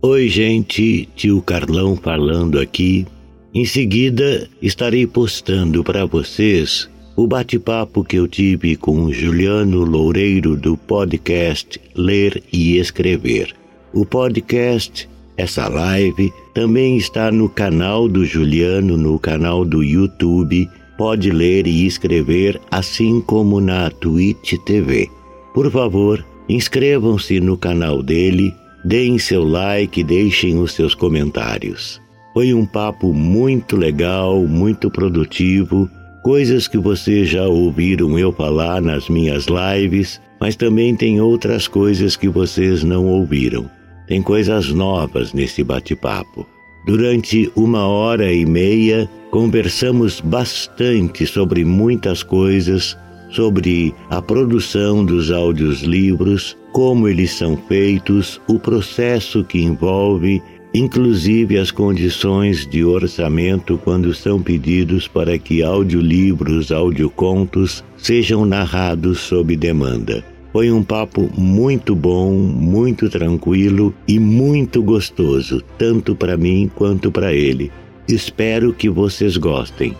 Oi, gente, tio Carlão falando aqui. Em seguida, estarei postando para vocês o bate-papo que eu tive com Juliano Loureiro do podcast Ler e Escrever. O podcast, essa live, também está no canal do Juliano, no canal do YouTube. Pode ler e escrever, assim como na Twitch TV. Por favor, inscrevam-se no canal dele, deem seu like, deixem os seus comentários. Foi um papo muito legal, muito produtivo coisas que vocês já ouviram eu falar nas minhas lives, mas também tem outras coisas que vocês não ouviram. Tem coisas novas nesse bate-papo. Durante uma hora e meia, conversamos bastante sobre muitas coisas, sobre a produção dos audiolivros, como eles são feitos, o processo que envolve inclusive as condições de orçamento quando são pedidos para que audiolivros, audiocontos sejam narrados sob demanda. Foi um papo muito bom, muito tranquilo e muito gostoso, tanto para mim quanto para ele. Espero que vocês gostem.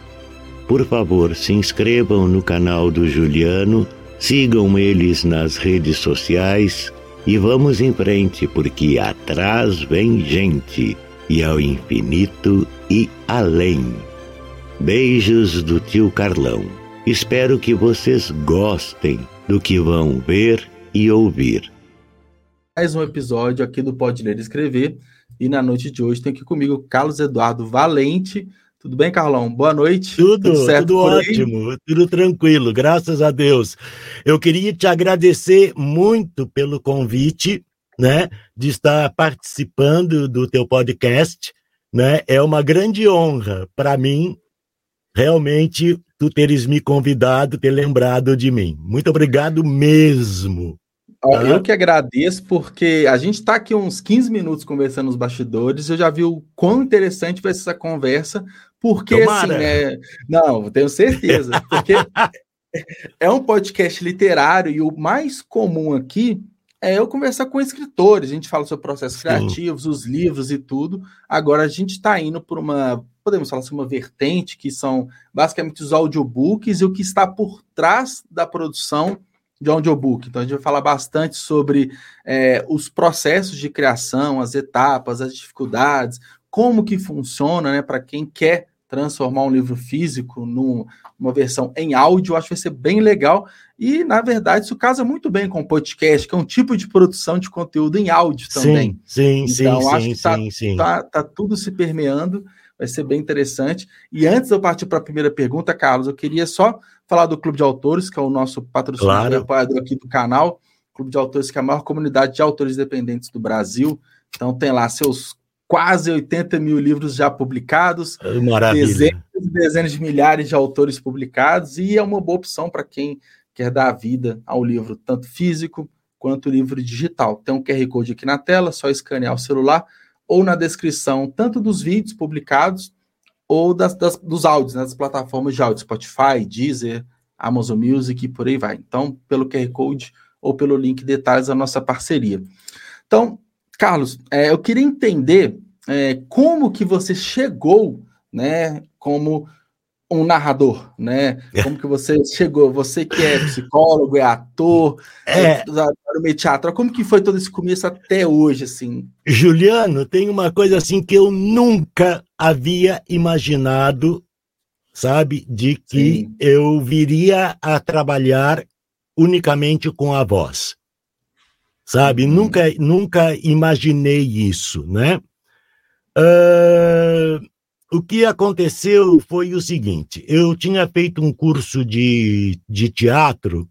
Por favor, se inscrevam no canal do Juliano, sigam eles nas redes sociais, e vamos em frente, porque atrás vem gente, e ao infinito e além. Beijos do tio Carlão. Espero que vocês gostem do que vão ver e ouvir. Mais um episódio aqui do Pode Ler e Escrever. E na noite de hoje tem aqui comigo Carlos Eduardo Valente, tudo bem, Carlão? Boa noite. Tudo, tudo, certo tudo ótimo, tudo tranquilo, graças a Deus. Eu queria te agradecer muito pelo convite, né, de estar participando do teu podcast, né? É uma grande honra para mim, realmente, tu teres me convidado, ter lembrado de mim. Muito obrigado mesmo. Eu que agradeço, porque a gente está aqui uns 15 minutos conversando nos bastidores. Eu já vi o quão interessante vai ser essa conversa, porque assim, Tomara. assim, né? Não, tenho certeza. Porque é um podcast literário e o mais comum aqui é eu conversar com escritores. A gente fala sobre processos Sim. criativos, os livros e tudo. Agora a gente está indo por uma, podemos falar assim, uma vertente que são basicamente os audiobooks e o que está por trás da produção de audiobook. Então a gente vai falar bastante sobre é, os processos de criação, as etapas, as dificuldades, como que funciona, né, para quem quer transformar um livro físico numa versão em áudio, acho que vai ser bem legal. E, na verdade, isso casa muito bem com o podcast, que é um tipo de produção de conteúdo em áudio também. Sim, sim, então, sim, acho sim, que tá, sim, sim. Tá, tá tudo se permeando, vai ser bem interessante. E antes de eu partir para a primeira pergunta, Carlos, eu queria só falar do Clube de Autores, que é o nosso patrocinador claro. e apoiador aqui do canal. Clube de Autores, que é a maior comunidade de autores independentes do Brasil. Então tem lá seus quase 80 mil livros já publicados, Maravilha. dezenas e dezenas de milhares de autores publicados, e é uma boa opção para quem quer dar vida ao livro, tanto físico quanto livro digital. Tem um QR Code aqui na tela, só escanear o celular, ou na descrição, tanto dos vídeos publicados, ou das, das, dos áudios, né, das plataformas de áudio, Spotify, Deezer, Amazon Music e por aí vai. Então, pelo QR Code ou pelo link detalhes da nossa parceria. Então, Carlos, é, eu queria entender é, como que você chegou, né, como um narrador, né? Como que você chegou? Você que é psicólogo, é ator, é, é teatro, como que foi todo esse começo até hoje, assim? Juliano, tem uma coisa assim que eu nunca havia imaginado, sabe, de que Sim. eu viria a trabalhar unicamente com a voz sabe? Uhum. Nunca, nunca imaginei isso, né? Uh, o que aconteceu foi o seguinte: eu tinha feito um curso de, de teatro,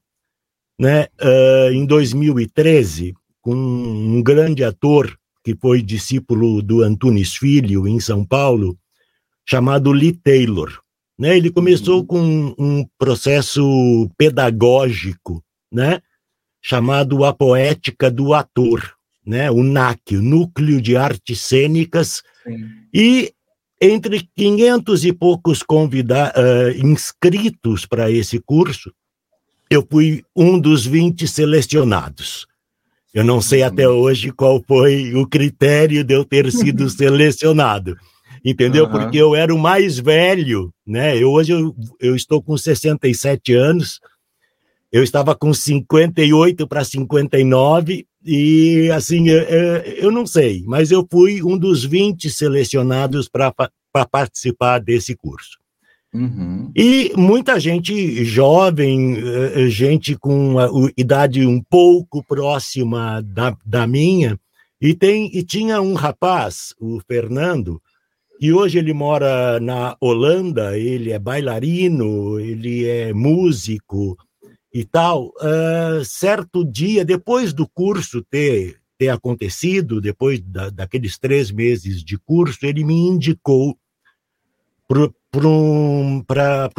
né, uh, em 2013, com um grande ator que foi discípulo do Antunes Filho em São Paulo, chamado Lee Taylor. Né? Ele começou uhum. com um processo pedagógico, né? Chamado A Poética do Ator, né? o NAC, o Núcleo de Artes Cênicas, Sim. e entre 500 e poucos convida uh, inscritos para esse curso, eu fui um dos 20 selecionados. Eu não sei até uhum. hoje qual foi o critério de eu ter sido selecionado, entendeu? Uhum. Porque eu era o mais velho, né? Eu, hoje eu, eu estou com 67 anos, eu estava com 58 para 59, e assim, eu, eu não sei, mas eu fui um dos 20 selecionados para participar desse curso. Uhum. E muita gente jovem, eh, gente com a, idade um pouco próxima da, da minha, e, tem, e tinha um rapaz, o Fernando, que hoje ele mora na Holanda, ele é bailarino, ele é músico e tal. Uh, certo dia, depois do curso ter, ter acontecido, depois da, daqueles três meses de curso, ele me indicou para um,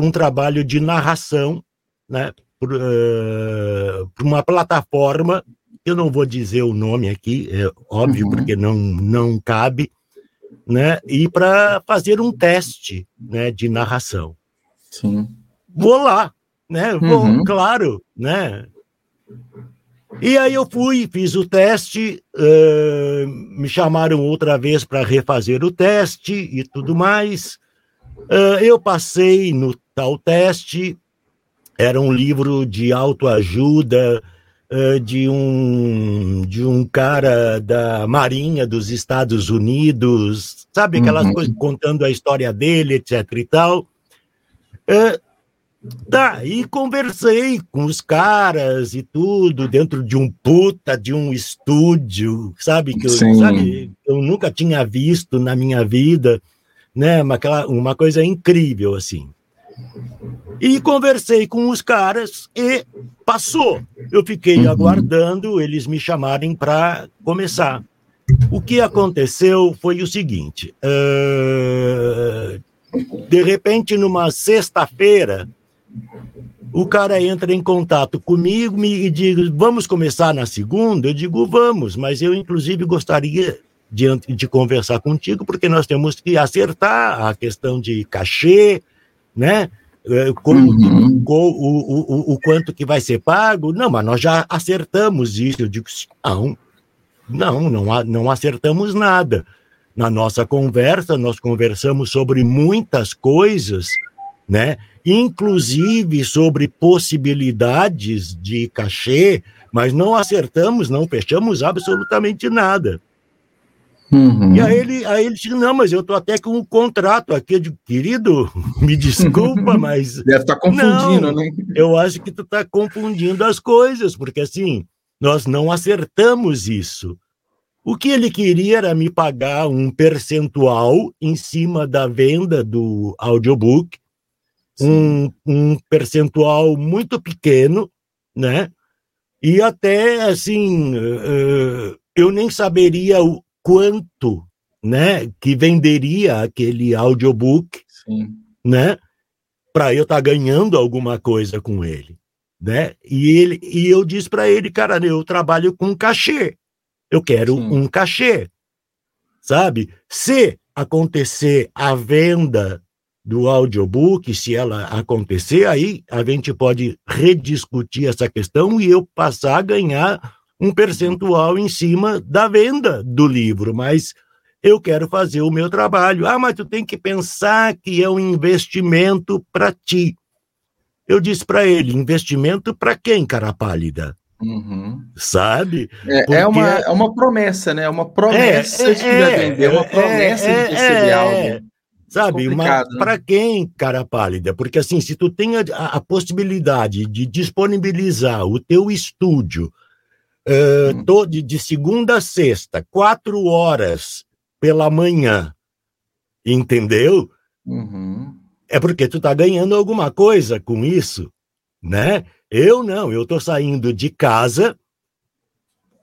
um trabalho de narração, né? para uh, uma plataforma, eu não vou dizer o nome aqui, é óbvio, uhum. porque não, não cabe, né? e para fazer um teste né, de narração. Sim. Vou lá, né? Uhum. claro, né? E aí eu fui, fiz o teste, uh, me chamaram outra vez para refazer o teste e tudo mais. Uh, eu passei no tal teste, era um livro de autoajuda uh, de, um, de um cara da Marinha dos Estados Unidos, sabe, aquelas uhum. coisas contando a história dele, etc e tal. Uh, Tá, e conversei com os caras e tudo, dentro de um puta de um estúdio, sabe? Que eu, sabe, eu nunca tinha visto na minha vida né? Uma, uma coisa incrível, assim. E conversei com os caras e passou. Eu fiquei uhum. aguardando eles me chamarem para começar. O que aconteceu foi o seguinte: uh, de repente, numa sexta-feira, o cara entra em contato comigo e diz: Vamos começar na segunda? Eu digo: Vamos, mas eu, inclusive, gostaria de, de conversar contigo, porque nós temos que acertar a questão de cachê, né? É, como, uhum. o, o, o, quanto que vai ser pago. Não, mas nós já acertamos isso. Eu digo, não, não, não, não acertamos nada. Na nossa conversa, nós conversamos sobre muitas coisas, né? Inclusive sobre possibilidades de cachê, mas não acertamos, não fechamos absolutamente nada. Uhum. E aí ele, aí ele disse, não, mas eu tô até com um contrato aqui, eu digo, querido, me desculpa, mas... Deve estar tá confundindo, não, né? Eu acho que tu está confundindo as coisas, porque assim, nós não acertamos isso. O que ele queria era me pagar um percentual em cima da venda do audiobook, um, um percentual muito pequeno, né? E até, assim, uh, eu nem saberia o, quanto, né, que venderia aquele audiobook, Sim. né, para eu estar tá ganhando alguma coisa com ele, né? E ele e eu disse para ele, cara, eu trabalho com cachê. Eu quero Sim. um cachê. Sabe? Se acontecer a venda do audiobook, se ela acontecer, aí a gente pode rediscutir essa questão e eu passar a ganhar um percentual em cima da venda do livro, mas eu quero fazer o meu trabalho. Ah, mas tu tem que pensar que é um investimento para ti. Eu disse para ele: investimento para quem, cara pálida? Uhum. Sabe? É, Porque... é, uma, é uma promessa, né? É uma promessa é, de é, vender, é uma promessa é, de receber algo. Sabe, né? para quem, cara pálida? Porque assim, se tu tem a, a possibilidade de disponibilizar o teu estúdio uh, todo, de segunda a sexta, quatro horas pela manhã, entendeu? Uhum. É porque tu tá ganhando alguma coisa com isso, né? Eu não, eu tô saindo de casa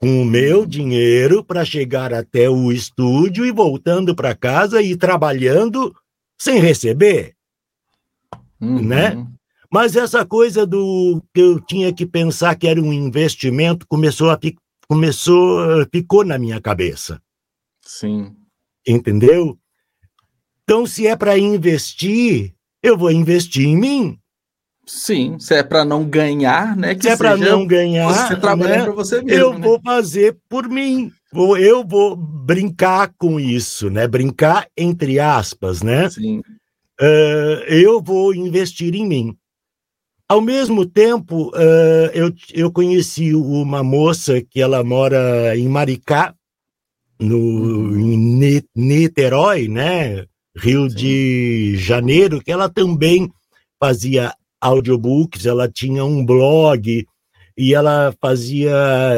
com o meu dinheiro para chegar até o estúdio e voltando para casa e trabalhando sem receber, uhum. né? Mas essa coisa do que eu tinha que pensar que era um investimento começou a começou ficou na minha cabeça. Sim. Entendeu? Então, se é para investir, eu vou investir em mim. Sim, se é para não ganhar, né? Que se é para não ganhar, você trabalha né, para você mesmo. Eu né? vou fazer por mim. Vou, eu vou brincar com isso, né? Brincar entre aspas, né? Sim. Uh, eu vou investir em mim. Ao mesmo tempo, uh, eu, eu conheci uma moça que ela mora em Maricá, no, uhum. em Niterói, né? Rio Sim. de Janeiro, que ela também fazia audiobooks, ela tinha um blog e ela fazia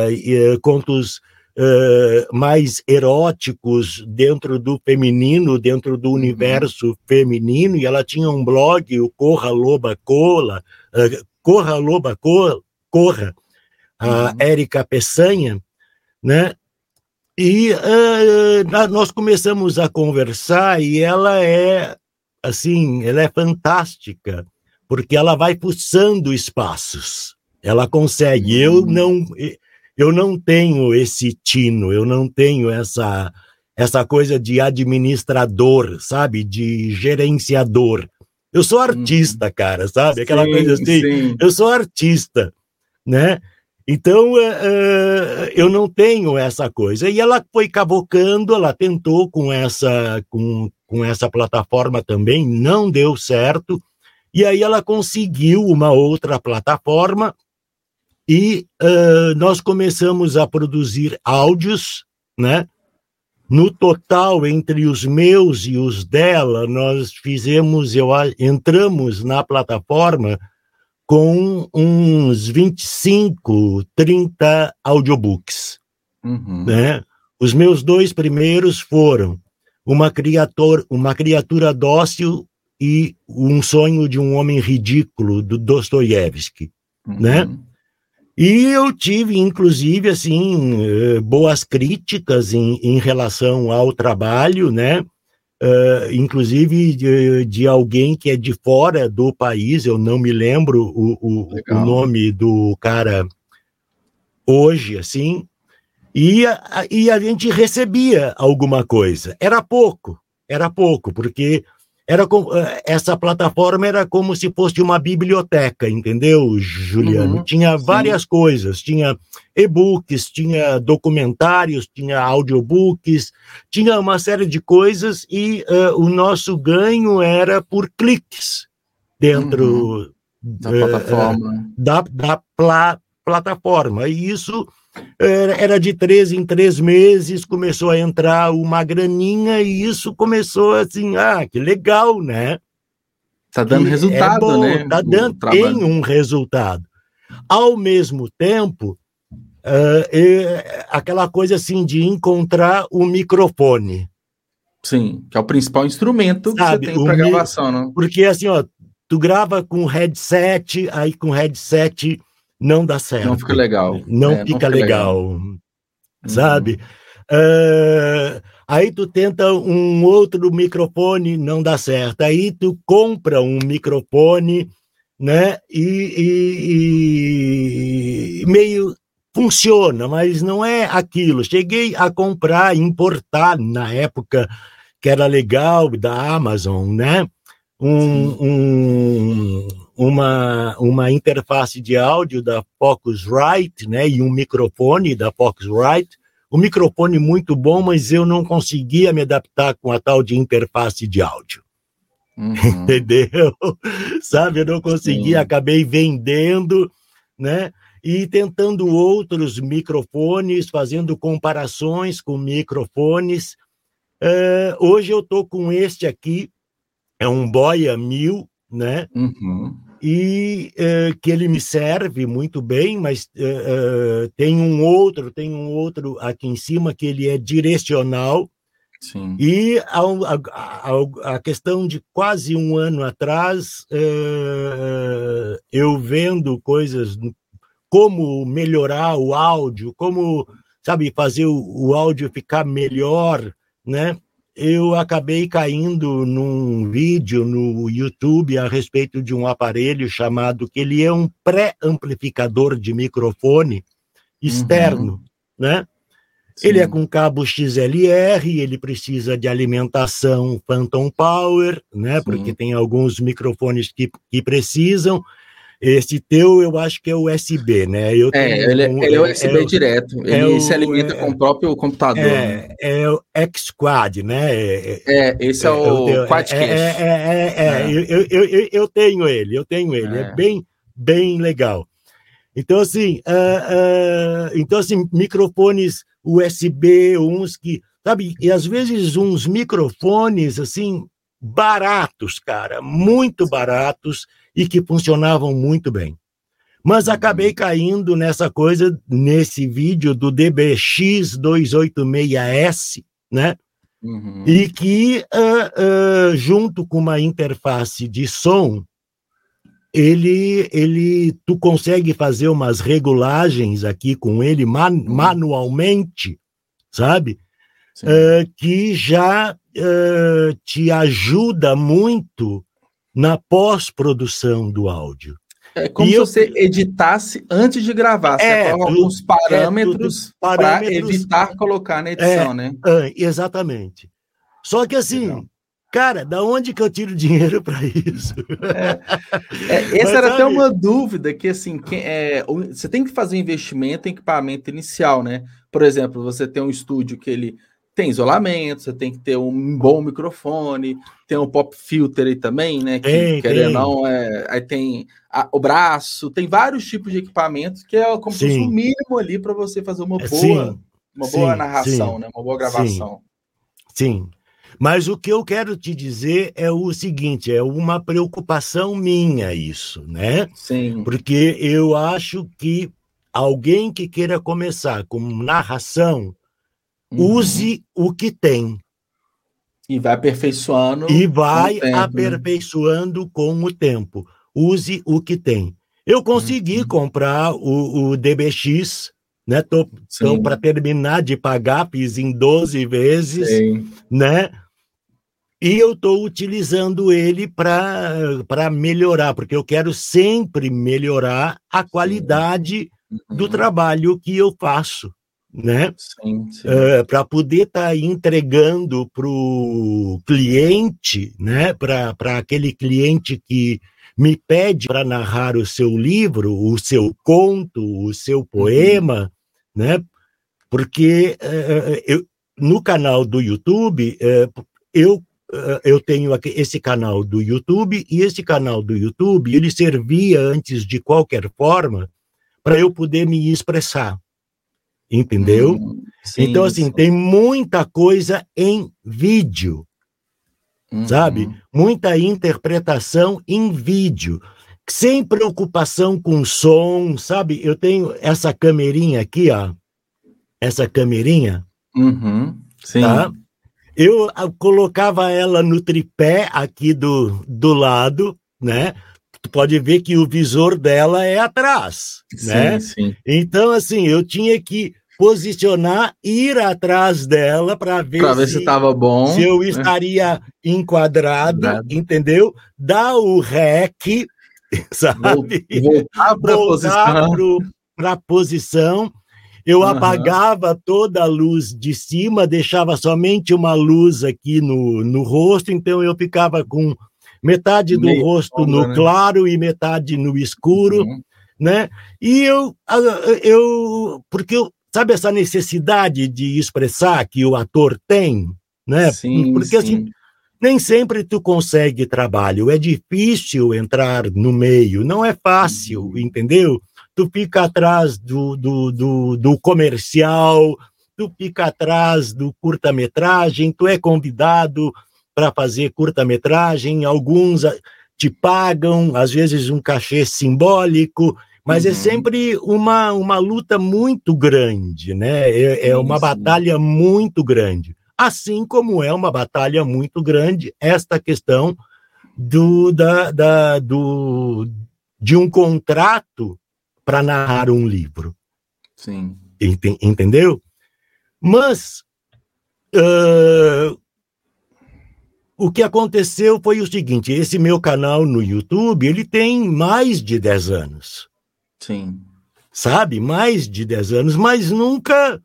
uh, contos uh, mais eróticos dentro do feminino, dentro do uhum. universo feminino, e ela tinha um blog, o Corra Loba Cola, uh, Corra Loba Cola, Corra, a uhum. Érica Peçanha, né? E uh, nós começamos a conversar e ela é, assim, ela é fantástica porque ela vai pulsando espaços. Ela consegue. Eu hum. não, eu não tenho esse tino, eu não tenho essa essa coisa de administrador, sabe, de gerenciador. Eu sou artista, uhum. cara, sabe? Aquela sim, coisa assim. Sim. Eu sou artista, né? Então, uh, eu não tenho essa coisa. E ela foi cavocando, ela tentou com essa, com, com essa plataforma também, não deu certo. E aí ela conseguiu uma outra plataforma e uh, nós começamos a produzir áudios, né? No total, entre os meus e os dela, nós fizemos, eu entramos na plataforma com uns 25, 30 audiobooks. Uhum. Né? Os meus dois primeiros foram uma criatura, uma criatura dócil e Um Sonho de um Homem Ridículo, do Dostoiévski, uhum. né? E eu tive, inclusive, assim, eh, boas críticas em, em relação ao trabalho, né? Uh, inclusive de, de, alguém que é de fora do país, eu não me lembro o, o, o nome do cara hoje, assim, e a, e a gente recebia alguma coisa. Era pouco, era pouco, porque era com, eh, essa plataforma era como se fosse uma biblioteca, entendeu, Juliano? Uhum, tinha várias sim. coisas, tinha e-books, tinha documentários, tinha audiobooks, tinha uma série de coisas e uh, o nosso ganho era por cliques dentro uhum. da uh, plataforma. Da, da pla, plataforma. E isso era de três em três meses, começou a entrar uma graninha e isso começou assim, ah, que legal, né? Tá dando que resultado, é bom, né? Tá dando, tem um resultado. Ao mesmo tempo, uh, é, aquela coisa assim de encontrar o microfone. Sim, que é o principal instrumento Sabe, que você tem para gravação, não? Porque assim, ó, tu grava com headset, aí com headset não dá certo. Não fica legal. Não, é, fica, não fica, legal, legal. sabe? Uhum. Uh, aí tu tenta um outro microfone, não dá certo. Aí tu compra um microfone, né? E, e, e meio funciona, mas não é aquilo. Cheguei a comprar, importar na época que era legal da Amazon, né? Um, um, uma, uma interface de áudio da Focusrite, né, e um microfone da Focusrite. O microfone muito bom, mas eu não conseguia me adaptar com a tal de interface de áudio. Uhum. Entendeu? Sabe, eu não consegui, Sim. acabei vendendo, né? E tentando outros microfones, fazendo comparações com microfones. Uh, hoje eu estou com este aqui, é um Boya 1000, né? Uhum e uh, que ele me serve muito bem, mas uh, uh, tem um outro, tem um outro aqui em cima que ele é direcional. Sim. E a, a, a, questão de quase um ano atrás, eu vendo coisas como melhorar o áudio, como sabe fazer o, o áudio ficar melhor, né? Eu acabei caindo num vídeo no YouTube a respeito de um aparelho chamado que ele é um pré-amplificador de microfone externo, uhum. né? Sim. Ele é com cabo XLR, ele precisa de alimentação Phantom Power, né? Sim. Porque tem alguns microfones que, que precisam, Esse teu, eu acho que é USB, né? Eu é, ele, é, um, ele é USB é, direto. É ele se alimenta com o próprio computador. É, né? é o X-Quad, né? É, esse é, o Quadcast. É, é, eu, eu, eu, eu, tenho ele, eu tenho ele. É, bem, bem legal. Então, assim, uh, uh, então, assim, microfones USB, uns que, sabe, e às vezes uns microfones, assim, baratos, cara, muito baratos e que funcionavam muito bem. Mas uhum. acabei caindo nessa coisa, nesse vídeo do DBX286S, né? Uhum. E que, uh, uh, junto com uma interface de som, ele, ele, tu consegue fazer umas regulagens aqui com ele man, uhum. manualmente, sabe? Uh, que já te ajuda muito na pós-produção do áudio. É como e se eu... você editasse antes de gravar. Você é, coloca alguns parâmetros, é, para evitar colocar na edição, é, né? É, exatamente. Só que assim, cara, da onde que eu tiro dinheiro para isso? É, é, essa era até uma dúvida que assim, que, é, você tem que fazer um investimento em equipamento inicial, né? Por exemplo, você tem um estúdio que ele tem isolamento, você tem que ter um bom microfone, tem um pop filter aí também, né? Que, tem, querendo não, é, aí tem a, o braço, tem vários tipos de equipamentos que é como se fosse um mínimo ali para você fazer uma é, boa, sim, uma boa sim, narração, né? Uma boa gravação. Sim. Mas o que eu quero te dizer é o seguinte: é uma preocupação minha isso, né? Sim. Porque eu acho que alguém que queira começar com narração Uhum. Use o que tem. E vai aperfeiçoando. E vai tempo, né? aperfeiçoando com o tempo. Use o que tem. Eu consegui uhum. comprar o, o, DBX, né? Tô, tô para terminar de pagar, fiz em 12 vezes, Sim. né? E eu estou utilizando ele para melhorar, porque eu quero sempre melhorar a qualidade uhum. do trabalho que eu faço né? Sim, sim. Uh, para poder estar tá entregando para o cliente, né? Para aquele cliente que me pede para narrar o seu livro, o seu conto, o seu uhum. poema, uhum. né? Porque uh, eu, no canal do YouTube, uh, eu eu tenho aqui esse canal do YouTube e esse canal do YouTube ele servia antes de qualquer forma para eu poder me expressar entendeu? Hum, sim, então, assim, sim. tem muita coisa em vídeo, uhum. sabe? Muita interpretação em vídeo, sem preocupação com som, sabe? Eu tenho essa camerinha aqui, ó, essa camerinha, uhum. sim. Tá? Eu colocava ela no tripé aqui do, do lado, né? Tu pode ver que o visor dela é atrás, sim, né? Sim. Então, assim, eu tinha que posicionar, ir atrás dela para ver, ver, se estava bom, se eu né? estaria enquadrado, entendeu? Dar o rec, sabe? Voltar para a posição. Para posição. Eu uhum. apagava toda a luz de cima, deixava somente uma luz aqui no, no rosto, então eu ficava com metade do Meio rosto no né? claro e metade no escuro, uhum. né? E eu, eu porque eu, sabe essa necessidade de expressar que o ator tem, né? Sim, porque assim, sim. assim nem sempre tu consegue trabalho, é difícil entrar no meio, não é fácil, uhum. entendeu? Tu fica atrás do, do, do, do comercial, tu fica atrás do curta-metragem, tu é convidado para fazer curta-metragem, alguns te pagam, às vezes um cachê simbólico, mas é uhum. é sempre uma, uma luta muito grande, né? É, é uma batalha muito grande. Assim como é uma batalha muito grande esta questão do, da, da, do, de um contrato para narrar um livro. Sim. Entendeu? Mas uh, o que aconteceu foi o seguinte: esse meu canal no YouTube ele tem mais de 10 anos. Sim. Sabe? Mais de 10 anos, mas nunca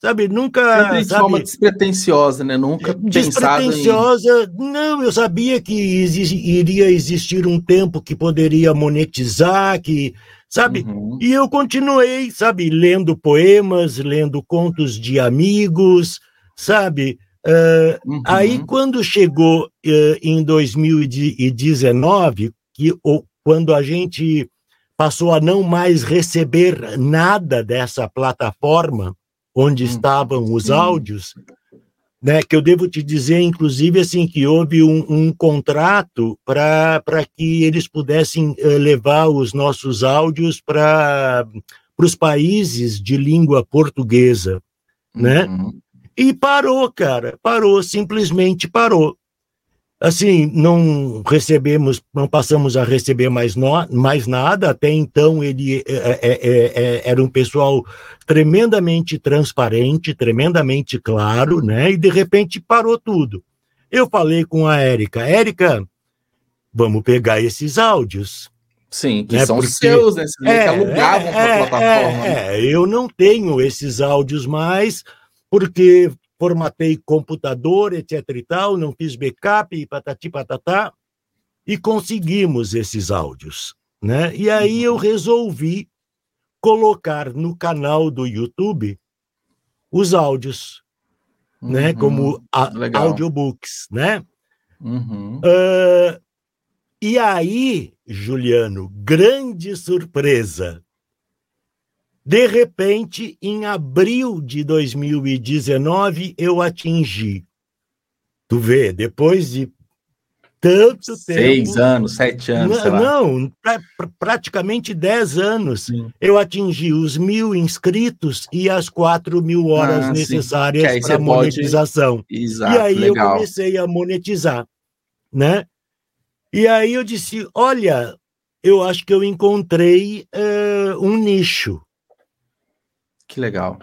sabe? Nunca. Sempre de sabe, forma despretensiosa, né? Nunca despretensiosa. Em... Não, eu sabia que iria existir um tempo que poderia monetizar, que. Sabe? Uhum. E eu continuei, sabe, lendo poemas, lendo contos de amigos, sabe? Uh, uhum. Aí, quando chegou uh, em 2019, que, ou, quando a gente passou a não mais receber nada dessa plataforma, onde hum, estavam os áudios, né, que eu devo te dizer, inclusive, assim, que houve um, um contrato para que eles pudessem uh, levar os nossos áudios para os países de língua portuguesa, né? E parou, cara, parou, simplesmente parou. Assim, não recebemos, não passamos a receber mais, no, mais nada. Até então, ele é, é, é, era um pessoal tremendamente transparente, tremendamente claro, né? E de repente parou tudo. Eu falei com a Érica, Érica, vamos pegar esses áudios. Sim, que né? são Porque, seus, né? Vocês é, alugavam é, para a é, plataforma. Né? É, eu não tenho esses áudios mais, porque formatei computador, etc e tal, não fiz backup, patati patatá, e conseguimos esses áudios, né? E aí eu resolvi colocar no canal do YouTube os áudios, né? uhum, né? Como a, audiobooks, né? Uhum. Uh, e aí, Juliano, grande surpresa. De repente, em abril de 2019, eu atingi. Tu vê, depois de tanto Seis tempo. Seis anos, sete anos. Não, pra, pra, praticamente dez anos. Sim. Eu atingi os mil inscritos e as quatro mil horas ah, necessárias para monetização. Pode... Exato, e aí legal. eu comecei a monetizar, né? E aí eu disse, olha, eu acho que eu encontrei uh, um nicho. Que legal.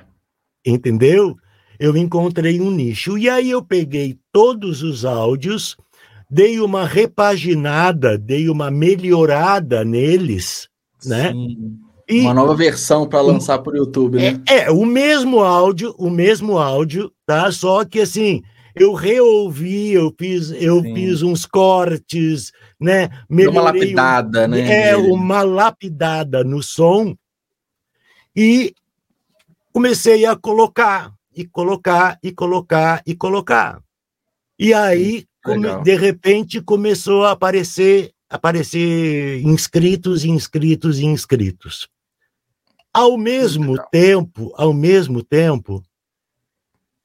Entendeu? Eu encontrei um nicho. E aí eu peguei todos os áudios, dei uma repaginada, dei uma melhorada neles, né? Sim. E, uma nova versão para lançar para o YouTube, né? É, é, o mesmo áudio, o mesmo áudio, tá? Só que assim, eu reouvi, eu fiz, eu fiz uns cortes, né? Melhorei uma lapidada, um, né? É, uma lapidada no som. E comecei a colocar, e colocar, e colocar, e colocar. E aí, come, de repente, começou a aparecer, aparecer inscritos, inscritos, inscritos. Ao mesmo Legal. tempo, ao mesmo tempo,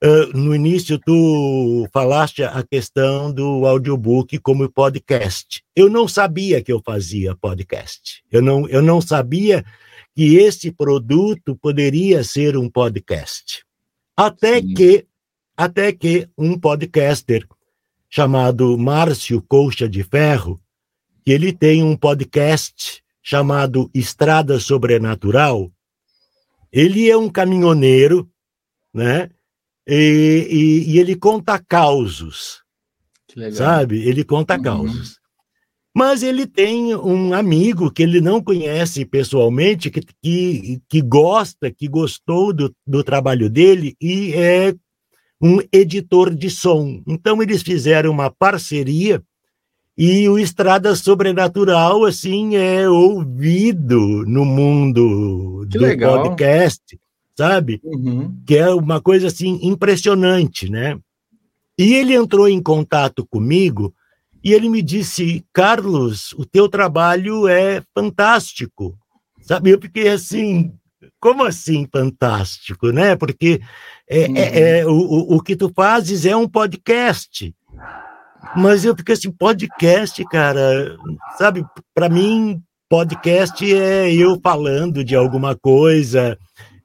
uh, no início tu falaste a questão do audiobook como podcast. Eu não sabia que eu fazia podcast. Eu não, eu não sabia que esse produto poderia ser um podcast. Até Sim. que até que um podcaster chamado Márcio Colcha de Ferro, que ele tem um podcast chamado Estrada Sobrenatural. Ele é um caminhoneiro, né? E, e, e ele conta causos, sabe? Ele conta uhum. causos. Mas ele tem um amigo que ele não conhece pessoalmente, que, que, que gosta, que gostou do, do trabalho dele e é um editor de som. Então eles fizeram uma parceria e o Estrada Sobrenatural assim é ouvido no mundo que do legal. podcast, sabe? Uhum. Que é uma coisa assim impressionante, né? E ele entrou em contato comigo e ele me disse: Carlos, o teu trabalho é fantástico. Sabe? Eu fiquei assim, como assim fantástico, né? Porque é, uhum. é, é o, o que tu fazes é um podcast. Mas eu fiquei assim, podcast, cara, sabe? Para mim, podcast é eu falando de alguma coisa,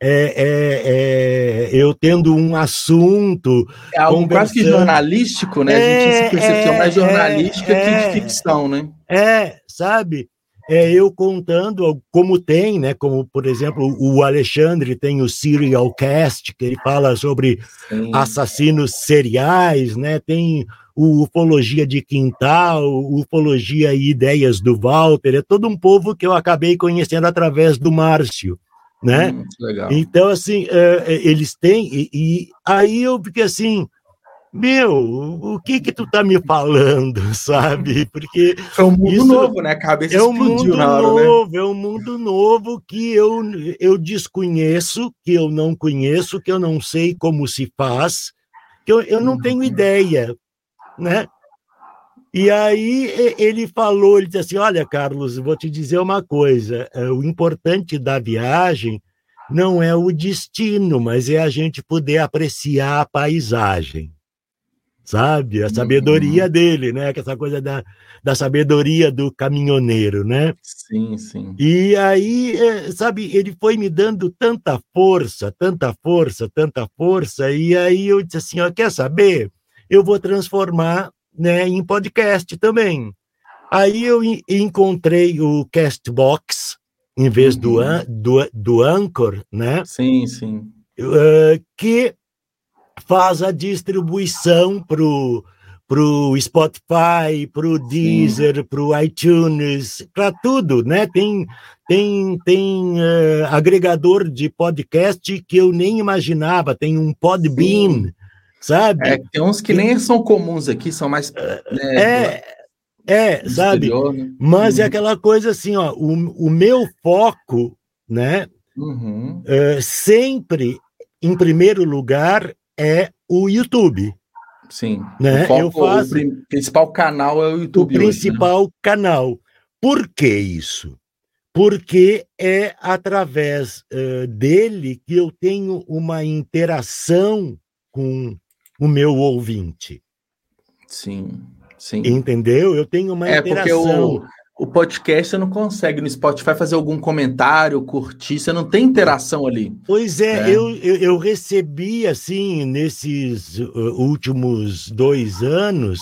é, é, é, eu tendo um assunto. É algo quase que jornalístico, né? a gente tem essa percepção é, mais jornalística que de é, ficção, né? É, sabe? É eu contando como tem, né? Como, por exemplo, o Alexandre tem o Serial Cast, que ele fala sobre Sim. assassinos seriais, né? Tem o Ufologia de Quintal, Ufologia e Ideias do Walter, é todo um povo que eu acabei conhecendo através do Márcio né? Hum. Então, assim, uh, eles têm, e, e, aí eu fiquei assim, meu, o que que tu tá me falando, sabe? Porque é um mundo novo, né? A cabeça é um mundo hora, né? novo, né? é um mundo novo que eu eu desconheço, que eu não conheço, que eu não sei como se faz, que eu, eu não uhum. tenho ideia, né? E aí ele falou, ele disse assim, olha, Carlos, vou te dizer uma coisa, é, o importante da viagem não é o destino, mas é a gente poder apreciar a paisagem sabe? A sabedoria uhum. dele, né? Que essa coisa da, da sabedoria do caminhoneiro, né? Sim, sim. E aí, é, sabe, ele foi me dando tanta força, tanta força, tanta força, e aí eu disse assim, ó, quer saber? Eu vou transformar né, em podcast também. Aí eu encontrei o Castbox, em vez uhum. do, do, do Anchor, né? Sim, sim. Uh, que faz a distribuição pro pro Spotify, pro Deezer, pro iTunes, para tudo, né? Tem tem tem uh, agregador de podcast que eu nem imaginava, tem um Podbean, Sim. Sabe? É, tem uns que nem são comuns aqui, são mais né, é é, sabe? né? Mas é uhum. é aquela coisa assim, ó, o, o meu foco, né? Uhum. Uh, sempre em primeiro lugar é o YouTube. Sim. Né? O, foco, eu faço... o principal canal é o YouTube. O principal hoje, né? canal. Por que isso? Porque é através uh, dele que eu tenho uma interação com o meu ouvinte. Sim, sim. Entendeu? Eu tenho uma é interação. Porque o, o podcast você não consegue no Spotify fazer algum comentário, curtir, você não tem interação ali. Pois é, é. Eu, eu, eu, recebi, assim, nesses uh, últimos dois anos,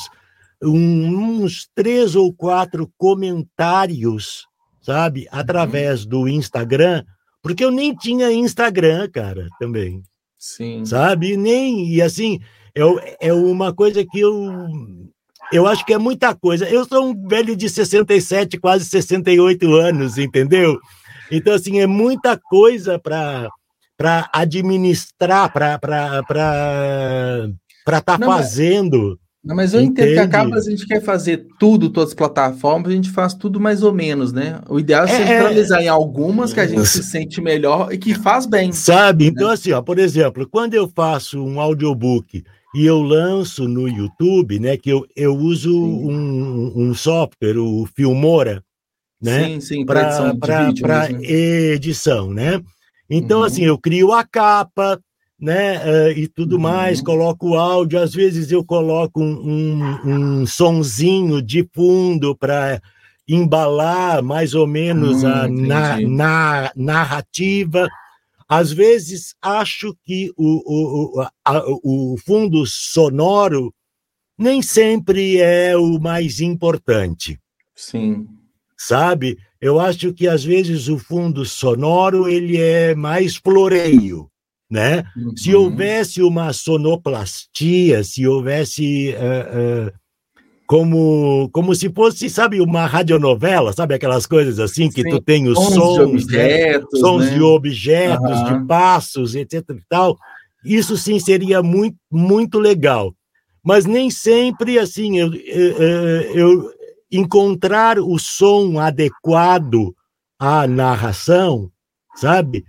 um, uns três ou quatro comentários, sabe, uhum. através uhum. do Instagram, porque eu nem tinha Instagram, cara, também. Sim. Sabe? Nem, e assim, é, é uma coisa que eu eu acho que é muita coisa. Eu sou um velho de 67, quase 68 anos, entendeu? Então, assim, é muita coisa para administrar, para estar tá fazendo. Não, mas eu entendo que acaba a gente quer fazer tudo, todas as plataformas, a gente faz tudo mais ou menos, né? O ideal é, é centralizar é, em algumas que a gente se sente melhor e que faz bem. Sabe? Né? Então, assim, ó, por exemplo, quando eu faço um audiobook e eu lanço no YouTube, né? Que eu, eu uso um, um, software, o Filmora, né? Sim, sim, para edição, né? edição, né? Então, uhum. assim, eu crio a capa, né? Uh, e tudo uhum. mais, coloco o áudio, às vezes eu coloco um, um, um sonzinho de fundo para embalar mais ou menos hum, a na, na, narrativa. Às vezes acho que o, o, a, o fundo sonoro nem sempre é o mais importante. Sim. Sabe? Eu acho que às vezes o fundo sonoro ele é mais floreio, né? Uhum. Se houvesse uma sonoplastia, se houvesse uh, uh, como como se fosse, sabe, uma radionovela, sabe aquelas coisas assim que Sim, tu tem os sons, sons de objetos, né? sons né? de objetos, uhum. de passos, etc e tal. Isso sim seria muito muito legal. Mas nem sempre assim eu, eu, eu encontrar o som adequado à narração, sabe?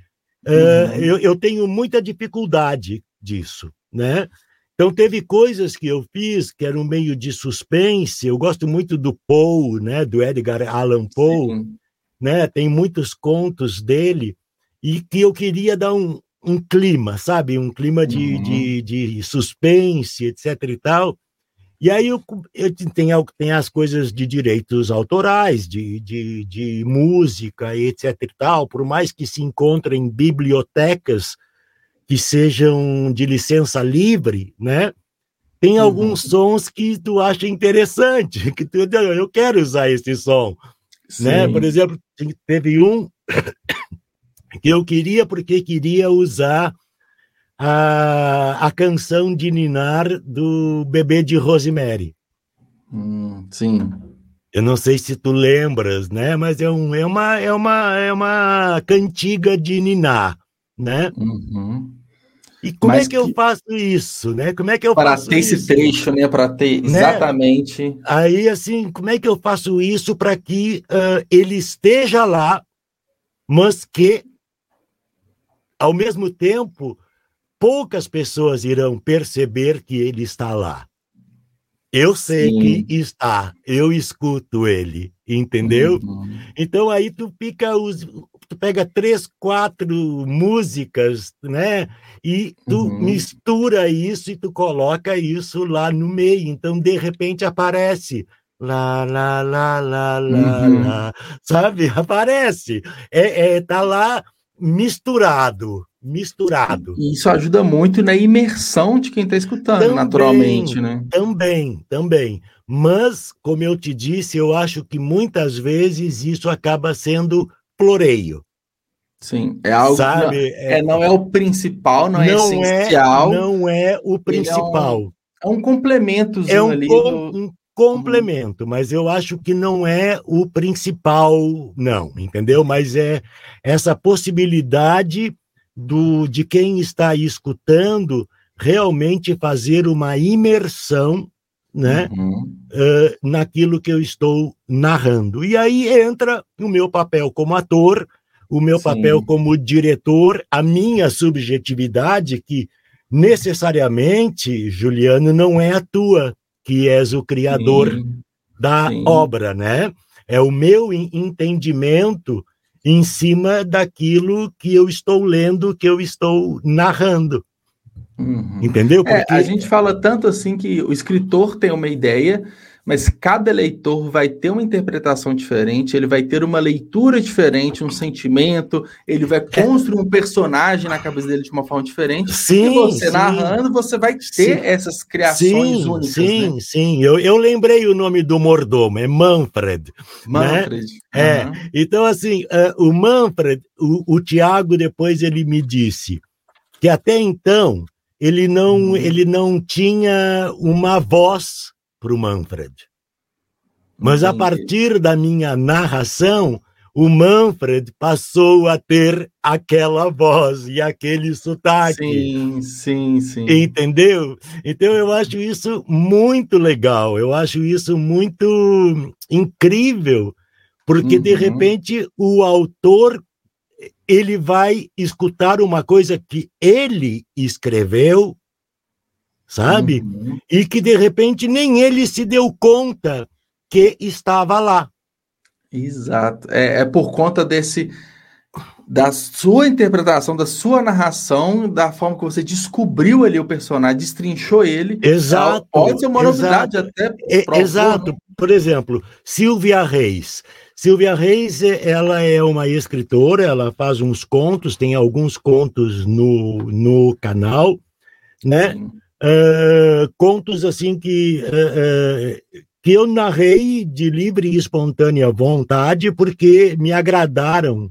Uhum. eu, eu tenho muita dificuldade disso, né? Então, teve coisas que eu fiz que eram meio de suspense. Eu gosto muito do Poe, né, do Edgar Allan Poe. Sim. Né? Tem muitos contos dele e que eu queria dar um, um clima, sabe? Um clima de, uhum. de, de, suspense, etc e tal. E aí eu, eu tem, tem as coisas de direitos autorais, de, de, de música, etc e tal, por mais que se encontrem em bibliotecas que sejam de licença livre, né? Tem uhum. alguns sons que tu acha interessante, que tu, eu quero usar esse som, né? Por exemplo, teve um que eu queria porque queria usar a, a canção de Ninar do bebê de Rosemary. Hum, sim. Eu não sei se tu lembras, né? Mas é, um, é, uma, é, uma, é uma cantiga de Niná, né? Uhum. E como Mas é que, que, eu faço isso, né? Como é que eu para faço ter isso? esse trecho, né? Para ter né? exatamente. Aí, assim, como é que eu faço isso para que uh, ele esteja lá, mas que, ao mesmo tempo, poucas pessoas irão perceber que ele está lá. Eu sei Sim. que está, eu escuto ele, entendeu? Uhum. Então aí tu fica os, tu pega três, quatro músicas, né? E tu uhum. mistura isso e tu coloca isso lá no meio. Então, de repente, aparece. Lá, lá, lá, lá, lá, uhum. lá. Sabe? Aparece. É, é, tá lá misturado. Misturado. E isso ajuda muito na imersão de quem está escutando, também, naturalmente, né? Também, também. Mas, como eu te disse, eu acho que muitas vezes isso acaba sendo floreio. Sim, é algo Sabe? Não, é, é, não é o principal, não, é não é essencial. É, não é o principal. É um, é um complemento é um, ali. Com, do... um complemento, mas eu acho que não é o principal, não, entendeu? Mas é essa possibilidade do, de quem está escutando realmente fazer uma imersão né, uhum. uh, naquilo que eu estou narrando. E aí entra o meu papel como ator, o meu Sim. papel como diretor, a minha subjetividade, que necessariamente, Juliano, não é a tua, que és o criador Sim. da Sim. obra, né? É o meu entendimento em cima daquilo que eu estou lendo, que eu estou narrando. Uhum. Entendeu? Porque... É, a gente fala tanto assim que o escritor tem uma ideia, mas cada leitor vai ter uma interpretação diferente, ele vai ter uma leitura diferente, um sentimento, ele vai é. construir um personagem na cabeça dele de uma forma diferente. Sim, e você sim. narrando, você vai ter sim. essas criações sim, únicas. Sim, né? sim. Eu, eu lembrei o nome do mordomo, é Manfred. Né? Manfred. Né? Uhum. É. Então, assim, uh, o Manfred, o, o Tiago depois ele me disse que até então ele não, uhum. ele não tinha uma voz para o Manfred. Mas Entendi. a partir da minha narração, o Manfred passou a ter aquela voz e aquele sotaque. Sim, sim, sim. Entendeu? Então eu acho isso muito legal, eu acho isso muito incrível, porque uhum. de repente o autor ele vai escutar uma coisa que ele escreveu sabe? Uhum. E que de repente nem ele se deu conta que estava lá. Exato. É, é por conta desse da sua interpretação, da sua narração, da forma que você descobriu ali o personagem, destrinchou ele. Exato. Pode ser uma novidade até. É, exato. Por exemplo, Silvia Reis. Silvia Reis, ela é uma escritora, ela faz uns contos, tem alguns contos no, no canal, né? Uh, contos assim que, uh, uh, que eu narrei de livre e espontânea vontade porque me agradaram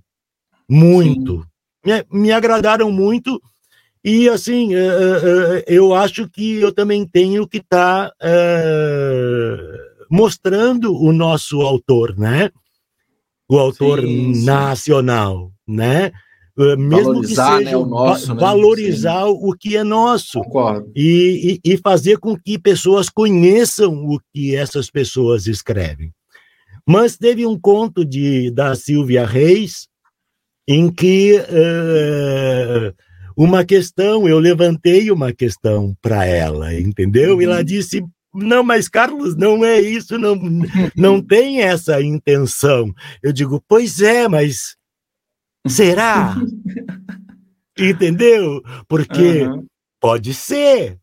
muito. Me, me, agradaram muito e assim eu acho que eu também tenho que estar tá, mostrando o nosso autor, né? O autor sim, sim. nacional, né? Eh, mesmo valorizar, que seja né, o nosso, né? valorizar o que é nosso e, e, e, fazer com que pessoas conheçam o que essas pessoas escrevem. Mas teve um conto de da Silvia Reis em que uh, uma questão eu levantei uma questão para ela, entendeu? Uhum. E ela uhum. disse não, mas Carlos, não é isso, não, não tem essa intenção. Eu digo, pois é, mas Será? Entendeu? Porque uhum. pode ser,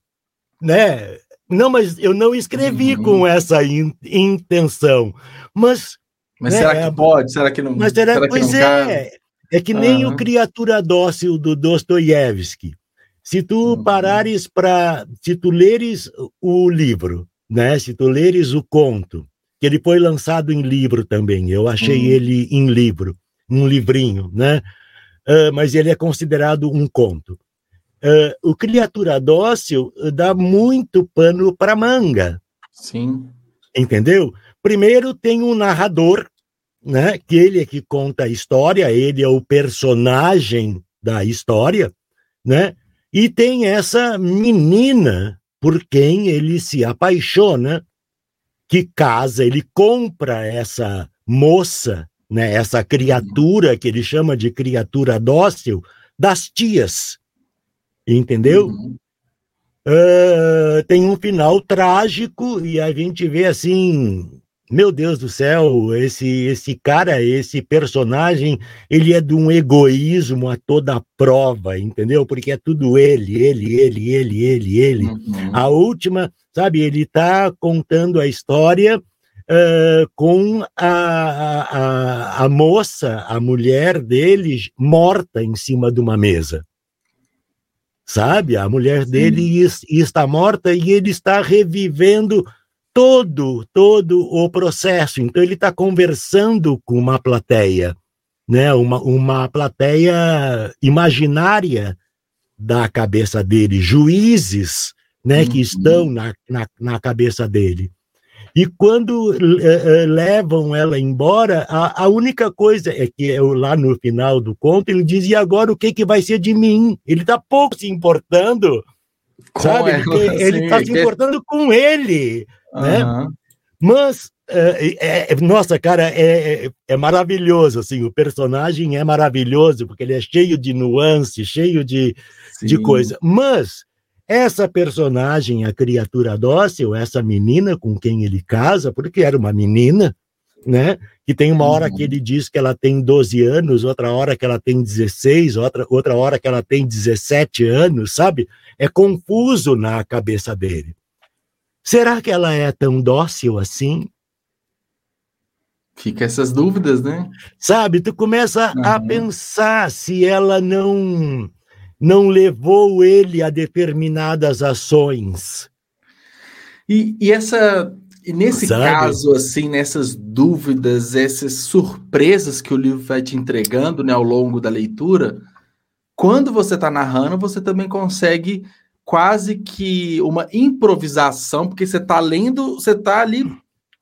né? Não, mas eu não escrevi uhum. com essa in, intenção. Mas. Mas né, será que é, pode? Será que não? Mas será, será pois que não é. Cabe? É que nem uhum. o Criatura Dócil do Dostoiévski. Se tu uhum. parares para. Se tu leres o livro, né? Se tu leres o conto, que ele foi lançado em livro também, eu achei uhum. ele em livro um livrinho, né? Uh, mas ele é considerado um conto. Uh, o Criatura Dócil dá muito pano para manga. Sim. Entendeu? primeiro tem um narrador, né? Que ele é que conta a história, ele é o personagem da história, né? E tem essa menina por quem ele se apaixona, que casa, ele compra essa moça, né, essa criatura que ele chama de criatura dócil, das tias. Entendeu? Uhum. Uh, tem um final trágico e a gente vê assim meu Deus do céu, esse esse cara, esse personagem, ele é de um egoísmo a toda prova, entendeu? Porque é tudo ele, ele, ele, ele, ele, ele. Uhum. A última, sabe, ele está contando a história uh, com a, a, a moça, a mulher dele, morta em cima de uma mesa sabe? A mulher dele está morta e ele está revivendo todo, todo o processo. Então ele está conversando com uma plateia, né? Uma, uma plateia imaginária da cabeça dele, juízes, né? Uhum. Que estão na, na, na cabeça dele. E quando uh, uh, levam ela embora, a, a, única coisa é que eu, lá no final do conto ele diz: e agora o que, que vai ser de mim? Ele está pouco se importando, com sabe? Ela, ele está se importando com ele. Né? Mas, é, é, nossa, cara, é, é, é, maravilhoso, assim, o personagem é maravilhoso, porque ele é cheio de nuances, cheio de, de coisa. Mas essa personagem, a criatura dócil, essa menina com quem ele casa, porque era uma menina, né? Que tem uma hora uhum. que ele diz que ela tem 12 anos, outra hora que ela tem 16, outra, outra hora que ela tem 17 anos, sabe? É confuso na cabeça dele. Será que ela é tão dócil assim? Fica essas dúvidas, né? Sabe, tu começa uhum. a pensar se ela não não levou ele a determinadas ações. E, e essa e nesse Sabe? caso, assim, nessas dúvidas, essas surpresas que o livro vai te entregando né, ao longo da leitura, quando você está narrando, você também consegue quase que uma improvisação, porque você está lendo, você está ali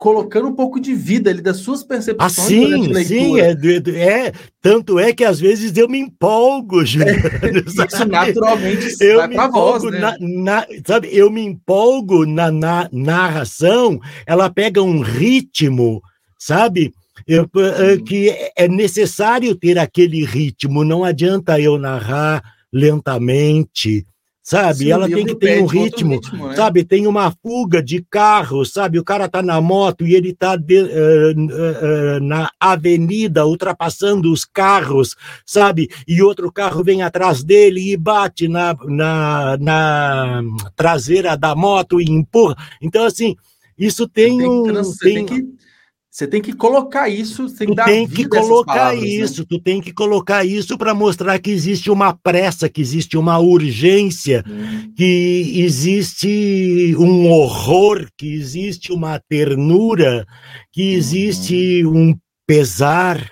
colocando um pouco de vida ali das suas percepções. Ah, sim, sim, é, é, tanto é que às vezes eu me empolgo, Juliano, é, Isso naturalmente eu vai para voz, né? Na, na, sabe, eu me empolgo na, na narração, ela pega um ritmo, sabe? Eu, eh, que é necessário ter aquele ritmo, não adianta eu narrar lentamente, sabe? Sim, ela tem que ter um ritmo, ritmo né? sabe? Tem uma fuga de carro, sabe? O cara tá na moto e ele tá de, uh, uh, na avenida ultrapassando os carros, sabe? E outro carro vem atrás dele e bate na, na, na traseira da moto e empurra. Então, assim, isso tem, tem um. Tem, tem que você tem que colocar isso, tem que tu tem que colocar palavras, né? isso, né? tu tem que colocar isso para mostrar que existe uma pressa, que existe uma urgência, hum. que existe um horror, que existe uma ternura, que existe hum. um pesar.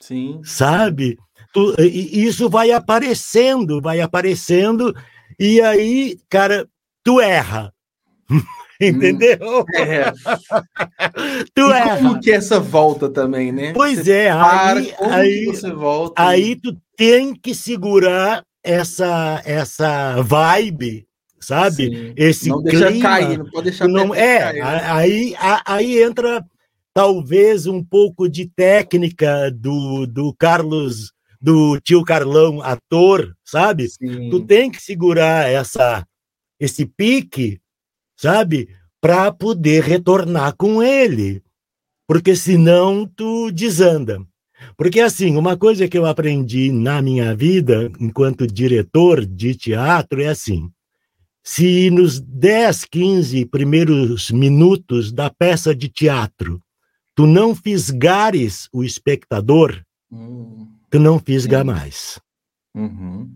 Sim. Sabe? Tu, isso vai aparecendo, vai aparecendo, e aí, cara, tu erra. Entendeu? É. tu e como que é essa volta também, né? Pois você é, para, aí, aí, você volta aí tu tem que segurar essa essa vibe, sabe? Sim. Esse não clima, deixa cair, não pode deixar não é, cair, né? aí aí entra talvez um pouco de técnica do, do Carlos do tio Carlão ator, sabe? Sim. Tu tem que segurar essa esse pique sabe? Para poder retornar com ele. Porque senão tu desanda. Porque, assim, uma coisa que eu aprendi na minha vida, enquanto diretor de teatro, é assim: se nos 10, 15 primeiros minutos da peça de teatro tu não fisgares o espectador, hum, tu não fisga mais. Uhum.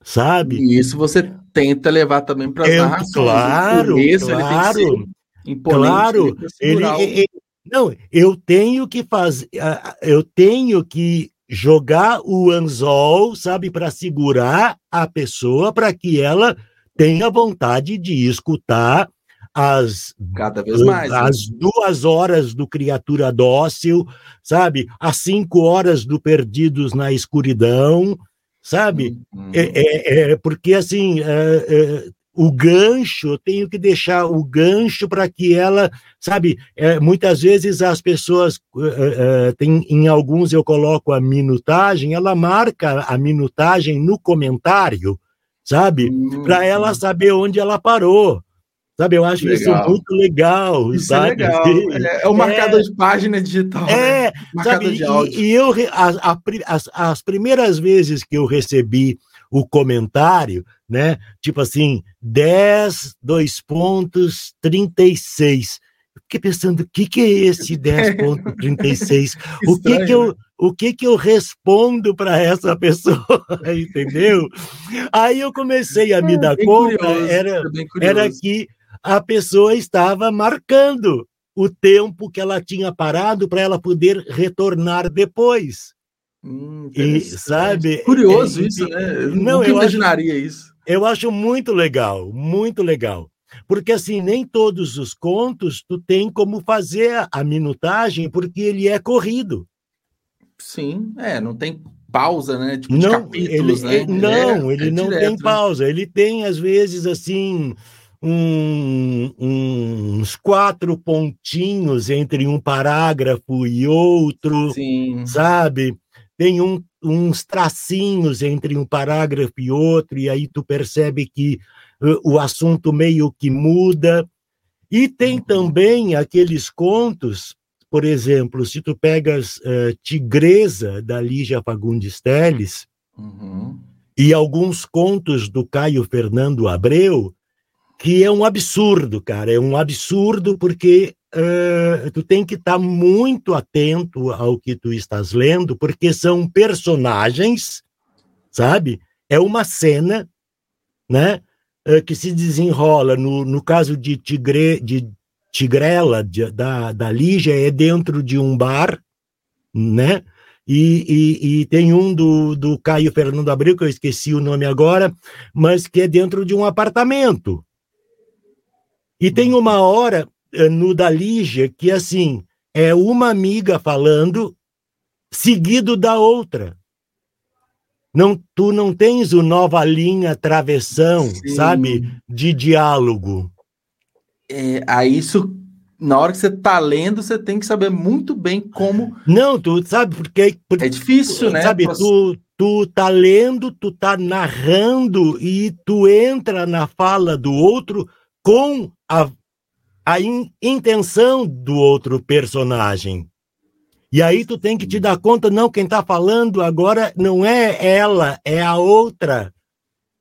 Sabe? E isso você tenta levar também para as narrações. Claro, isso, claro, ele claro. Ele, ele, não, eu tenho que fazer, eu tenho que jogar o anzol, sabe, para segurar a pessoa, para que ela tenha vontade de escutar as cada vez mais né? as né? duas horas do criatura dócil, sabe? As cinco horas do perdidos na escuridão, sabe? Uhum. É, é, é, porque assim é, é, o gancho, eu tenho que deixar o gancho para que ela, sabe? É, muitas vezes as pessoas tem em alguns eu coloco a minutagem, ela marca a minutagem no comentário, sabe? Uhum. Para ela saber onde ela parou. Sabe, eu acho legal. isso muito legal. Isso sabe? é legal. É, é o marcador é, de página digital. É, né? sabe, de áudio. E, e eu, a, a, as, as primeiras vezes que eu recebi o comentário, né? Tipo assim, 10, dois pontos, 36. Eu fiquei pensando, o que, que é esse 10.36? o que que eu né? o que que eu respondo para essa pessoa, entendeu? Aí eu comecei a me é, dar conta, curioso, era, era que a pessoa estava marcando o tempo que ela tinha parado para ela poder retornar depois. Hum, e sabe? Curioso é, isso, né? Eu não, eu imaginaria acho, isso. Eu acho muito legal, muito legal. Porque assim, nem todos os contos tu tem como fazer a minutagem, porque ele é corrido. Sim, é, não tem pausa, né? Tipo, não, capítulos, ele, né? Não, é, ele é não direto, tem né? pausa. Né? Ele tem, às vezes, assim, um, uns quatro pontinhos entre um parágrafo e outro, Sim. sabe? Tem um, uns tracinhos entre um parágrafo e outro, e aí tu percebe que uh, o assunto meio que muda. E tem uhum. também aqueles contos, por exemplo, se tu pegas uh, Tigresa, da Lígia Fagundes Teles, uhum. e alguns contos do Caio Fernando Abreu, que é um absurdo, cara. É um absurdo porque uh, tu tem que estar tá muito atento ao que tu estás lendo, porque são personagens, sabe? É uma cena, né? Que se desenrola no, no caso de Tigre, de Tigrela, de, da, da Lígia, é dentro de um bar, né? E, e, e, tem um do, do Caio Fernando Abreu, que eu esqueci o nome agora, mas que é dentro de um apartamento. E tem uma hora eh, no da Lígia que, assim, é uma amiga falando seguido da outra. Não, tu não tens o nova linha travessão, Sim. sabe, de diálogo. É, aí isso, na hora que você está lendo, você tem que saber muito bem como. Não, tu sabe porque, porque é difícil, né? Sabe, tu tu tá lendo, tu tá narrando e tu entra na fala do outro com a, a in, intenção do outro personagem. E aí tu tem que te dar conta, não, quem está falando agora não é ela, é a outra.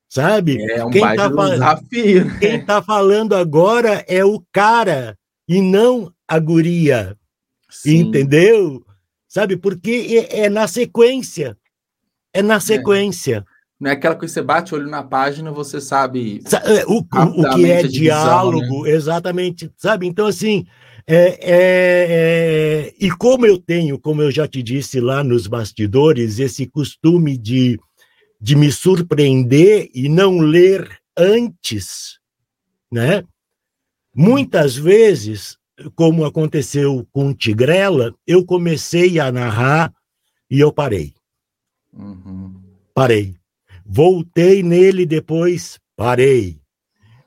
Sabe? É um quem tá desafio. Né? Quem está falando agora é o cara e não a guria. Sim. Entendeu? Sabe? Porque é, é, na sequência. É na é. sequência. É. Não é aquela coisa que você bate o olho na página, você sabe. É, o, o que é diálogo, né? exatamente. Sabe? Então, assim. É, é, é, e como eu tenho, como eu já te disse lá nos bastidores, esse costume de, de me surpreender e não ler antes, né? Muitas vezes, como aconteceu com Tigrela, eu comecei a narrar e eu parei. Uhum. Parei. Voltei nele depois, parei.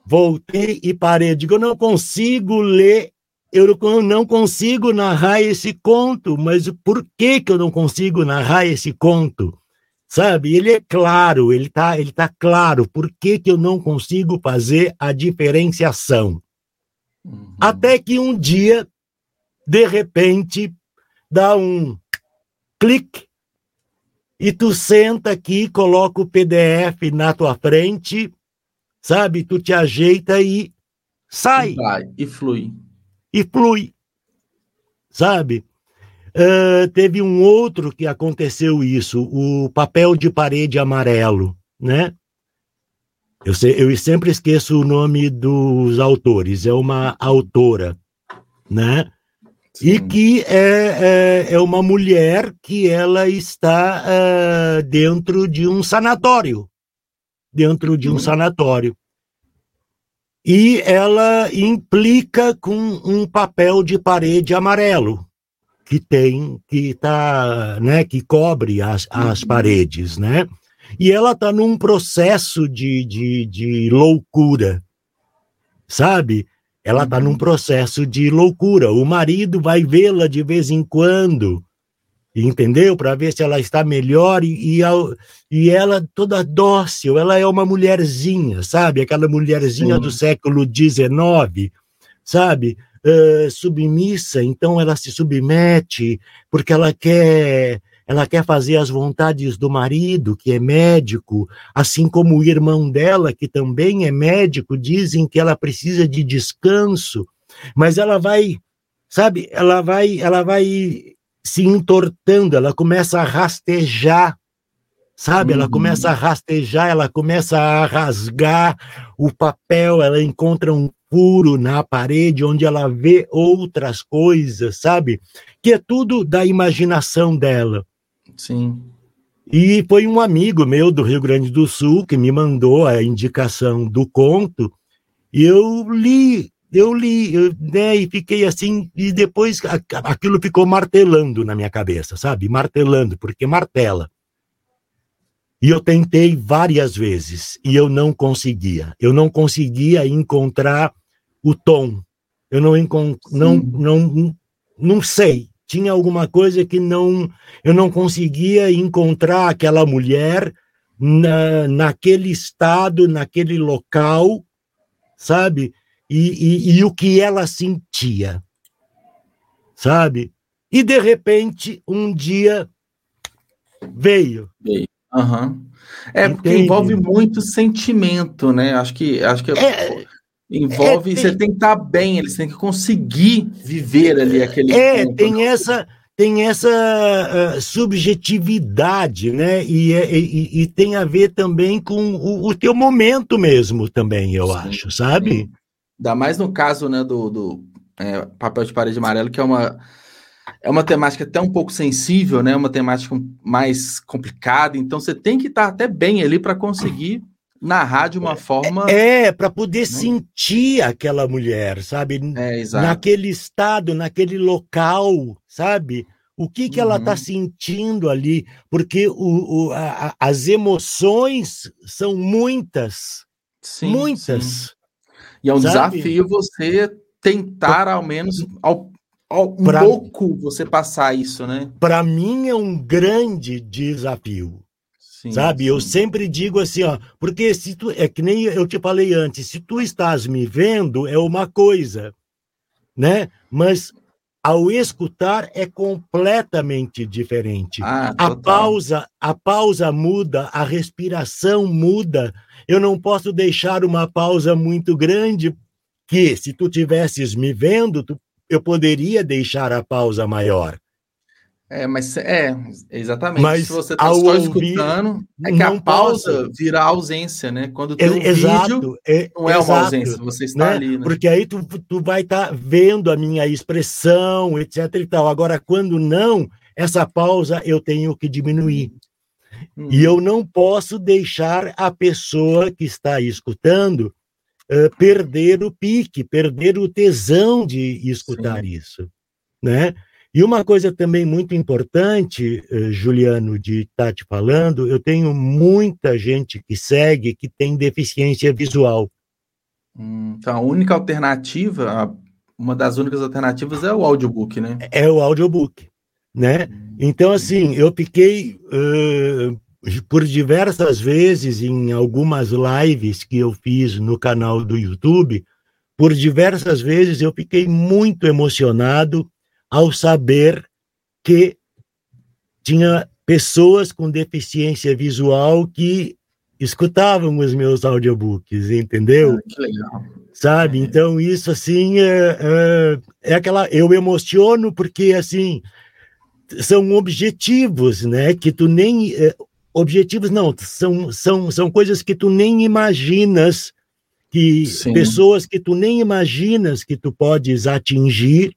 Voltei e parei. Digo, eu não consigo ler, eu não consigo narrar esse conto, mas por que, que eu não consigo narrar esse conto? Sabe? Ele é claro, ele está ele tá claro. Por que, que eu não consigo fazer a diferenciação? Uhum. Até que um dia, de repente, dá um clique e tu senta aqui, coloca o PDF na tua frente, sabe? Tu te ajeita e sai. E vai, e flui. E flui, sabe? Uh, teve um outro que aconteceu isso, o papel de parede amarelo, né? Eu, sei, eu sempre esqueço o nome dos autores, é uma autora, né? Sim. e que é, é, é, uma mulher que ela está uh, dentro de um sanatório, dentro de um hum. sanatório. e ela implica com um papel de parede amarelo que tem que tá, né, que cobre as, as uhum. paredes, né? E ela está num processo de, de, de loucura, sabe? Ela está num processo de loucura. O marido vai vê-la de vez em quando, entendeu? Para ver se ela está melhor e, e, e, ela toda dócil, ela é uma mulherzinha, sabe? Aquela mulherzinha Sim. do século XIX, sabe? Uh, submissa, então ela se submete porque ela quer ela quer fazer as vontades do marido, que é médico, assim como o irmão dela, que também é médico, dizem que ela precisa de descanso, mas ela vai, sabe, ela vai, ela vai se entortando, ela começa a rastejar, sabe? Uhum. Ela começa a rastejar, ela começa a rasgar o papel, ela encontra um furo na parede onde ela vê outras coisas, sabe? Que é tudo da imaginação dela. Sim. E foi um amigo meu do Rio Grande do Sul que me mandou a indicação do conto, e eu li eu li, eu, né, e fiquei assim, e depois aquilo ficou martelando na minha cabeça, sabe? Martelando, porque martela. E eu tentei várias vezes e eu não conseguia. Eu não conseguia encontrar o tom. Eu não não não não sei. Tinha alguma coisa que não eu não conseguia encontrar aquela mulher na, naquele estado, naquele local, sabe? e, e, e o que ela sentia, sabe? E de repente, um dia veio. Veio. Uhum. É Entende? porque envolve muito sentimento, né? Acho que acho que é, envolve. É, você tem que estar bem, eles têm que conseguir viver ali aquele. É, ponto, tem né? essa tem essa uh, subjetividade, né? E, é, e, e, tem a ver também com o, o teu momento mesmo, também, eu sim, acho, sabe? Sim. Ainda mais no caso né, do, do é, papel de parede amarelo, que é uma, é uma temática até um pouco sensível, né? Uma temática mais complicada. Então você tem que estar até bem ali para conseguir narrar de uma é, forma. É, para poder né? sentir aquela mulher, sabe? É, exato. Naquele estado, naquele local, sabe? O que, que tá uhum. ela está sentindo ali? Porque o, o a, as emoções são muitas. Sim, muitas. Sim. E é um Sabe? desafio você tentar, ao menos, ao, ao, um pra, pouco, você passar isso, né? Para mim é um grande desafio. Sim, sabe? Sim. Eu sempre digo assim, ó, porque se tu é que nem eu te falei antes, se tu estás me vendo é uma coisa, né? Mas ao escutar é completamente diferente. Ah, a pausa, a pausa muda, a respiração muda, eu não posso deixar uma pausa muito grande, que se tu tivesses me vendo, tu, eu poderia deixar a pausa maior. É, mas é, exatamente. Mas se você está só ouvir, escutando, é que a pausa posso. vira ausência, né? Quando tem um exato, vídeo, é, não é exato, uma ausência, você está né? ali, né? Porque aí tu, tu vai estar tá vendo a minha expressão, etc e tal. Agora, quando não, essa pausa eu tenho que diminuir. Uhum. E eu não posso deixar a pessoa que está escutando uh, perder o pique, perder o tesão de escutar Sim. isso, né? E uma coisa também muito importante, uh, Juliano, de estar tá te falando, eu tenho muita gente que segue que tem deficiência visual. Hum, então, a única alternativa, uma das únicas alternativas é o audiobook, né? É o audiobook né? Então, assim, eu fiquei uh, por diversas vezes em algumas lives que eu fiz no canal do YouTube, por diversas vezes eu fiquei muito emocionado ao saber que tinha pessoas com deficiência visual que escutavam os meus audiobooks, entendeu? Ah, que legal. Sabe? Então, isso, assim, é, é, é aquela. Eu emociono porque, assim, são objetivos, né? Que tu nem eh, objetivos não são são são coisas que tu nem imaginas que Sim. pessoas que tu nem imaginas que tu podes atingir,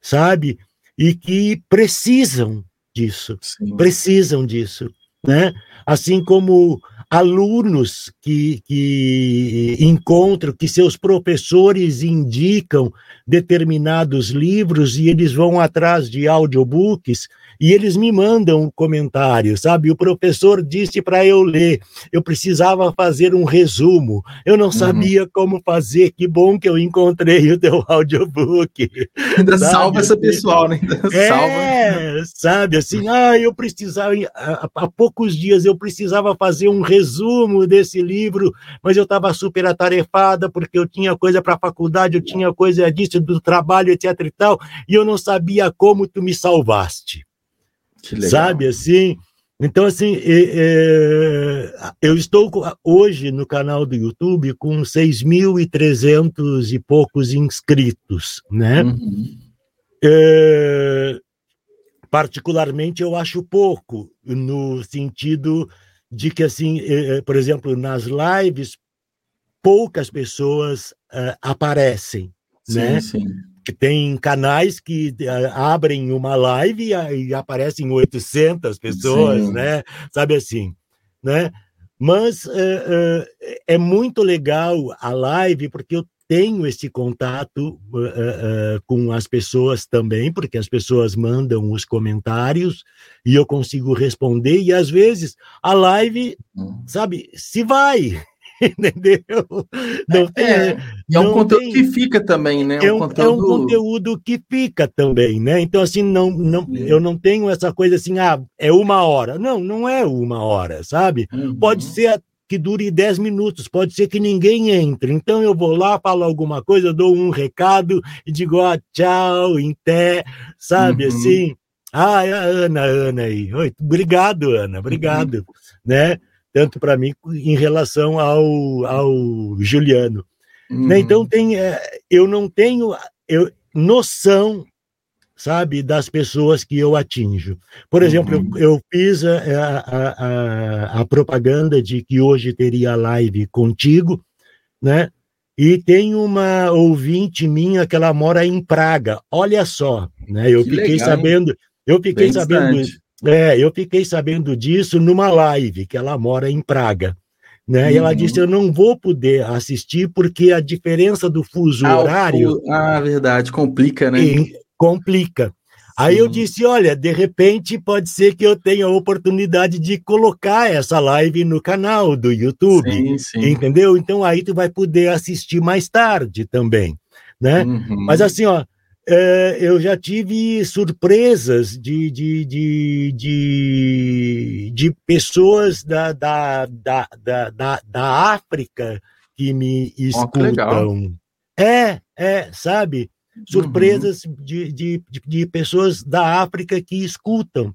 sabe? E que precisam disso, Sim. precisam disso. né? Assim como alunos que, que encontram, que seus professores indicam determinados livros e eles vão atrás de audiobooks e eles me mandam um comentário, sabe? O professor disse para eu ler, eu precisava fazer um resumo, eu não uhum. sabia como fazer, que bom que eu encontrei o teu audiobook. Ainda sabe? salva essa pessoal, né? Ainda é, salva. sabe, assim, ah, eu precisava, há, há poucos dias eu precisava fazer um resumo desse livro, mas eu estava super atarefada porque eu tinha coisa para a faculdade, eu tinha coisa disso, do trabalho, etc e tal, e eu não sabia como tu me salvaste sabe assim? Então, assim, é, é, eu estou hoje no canal do YouTube com 6.300 e poucos inscritos, né? Uhum. É, particularmente, eu acho pouco, no sentido de que, assim, é, é, por exemplo, nas lives, poucas pessoas uh, aparecem, sim, né? Sim tem canais que uh, abrem uma live e, e, aparecem 800 pessoas, Sim. né? Sabe assim, né? Mas uh, é muito legal a live porque eu tenho esse contato com as pessoas também, porque as pessoas mandam os comentários e eu consigo responder e às vezes a live, hum. sabe, se vai, entendeu? Não é, tem, é, é um conteúdo tem, que fica também, né? É um, conteúdo... é um conteúdo que fica também, né? Então, assim, não, não, eu não tenho essa coisa assim, ah, é uma hora. Não, não é uma hora, sabe? Uhum. Pode ser que dure 10 minutos, pode ser que ninguém entre. Então eu vou lá, falo alguma coisa, dou um recado e digo, ah, tchau, em té, sabe uhum. assim? Ah, é a Ana, Ana aí. Oi, obrigado, Ana, obrigado, uhum. né? tanto para mim em relação ao, ao Juliano. Né? Uhum. Né? Então tem, é, eu não tenho eu, noção, sabe, das pessoas que eu atinjo. Por exemplo, uhum. eu, eu, fiz a, a, a, a, propaganda de que hoje teria live contigo, né? E tem uma ouvinte minha que ela mora em Praga. Olha só, né? Eu que fiquei legal, sabendo, eu fiquei Bem sabendo distante. É, eu fiquei sabendo disso numa live, que ela mora em Praga. Né? Uhum. E ela disse: Eu não vou poder assistir porque a diferença do fuso ah, horário. Ah, verdade, complica, né? Complica. Sim. Aí eu disse: Olha, de repente pode ser que eu tenha a oportunidade de colocar essa live no canal do YouTube. Sim, sim. Entendeu? Então aí tu vai poder assistir mais tarde também. Né? Uhum. Mas assim, ó, é, eu já tive surpresas de, de, de, de, de pessoas da, da, da, da, da, África que me escutam. Oh, é, é, sabe? Surpresas uhum. de, de, de pessoas da África que escutam,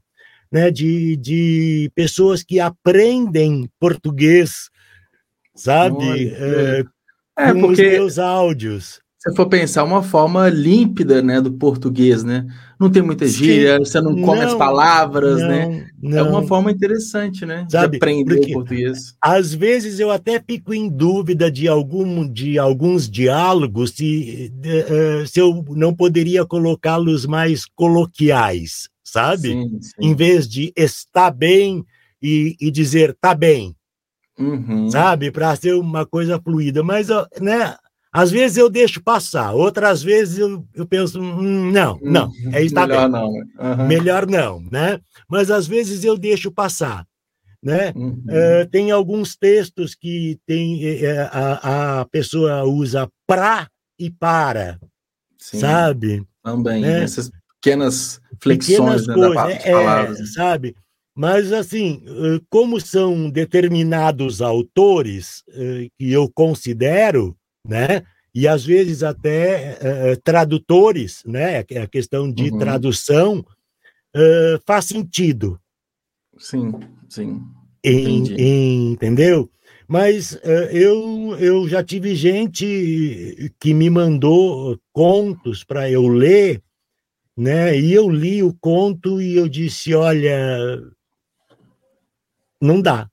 né? de, de pessoas que aprendem português, sabe? É, é, com porque... os meus áudios você for pensar, uma forma límpida, né, do português, né? Não tem muita gíria, você não come não, as palavras, não, né? Não. É uma forma interessante, né, Sabe, de aprender o português. Às vezes eu até fico em dúvida de algum de alguns diálogos se uh, se eu não poderia colocá-los mais coloquiais, sabe? Sim, sim. Em vez de está bem e, e dizer tá bem. Uhum. Sabe, para ser uma coisa fluida, mas né, às vezes eu deixo passar, outras vezes eu, eu penso, hum, não, não, é está melhor bem. não. Uhum. Melhor não, né? Mas às vezes eu deixo passar, né? Uhum. Uh, tem alguns textos que tem uh, a, a pessoa usa pra e para, Sim, sabe? Também, né? essas pequenas flexões pequenas né, coisas, da, é, palavras. sabe? Mas, assim, como são determinados autores que eu considero, né? E às vezes até uh, tradutores, né? A questão de uhum. tradução uh, faz sentido. Sim, sim. Em, em, entendeu? Mas uh, eu, eu já tive gente que me mandou contos para eu ler, né? E eu li o conto e eu disse, olha, não dá.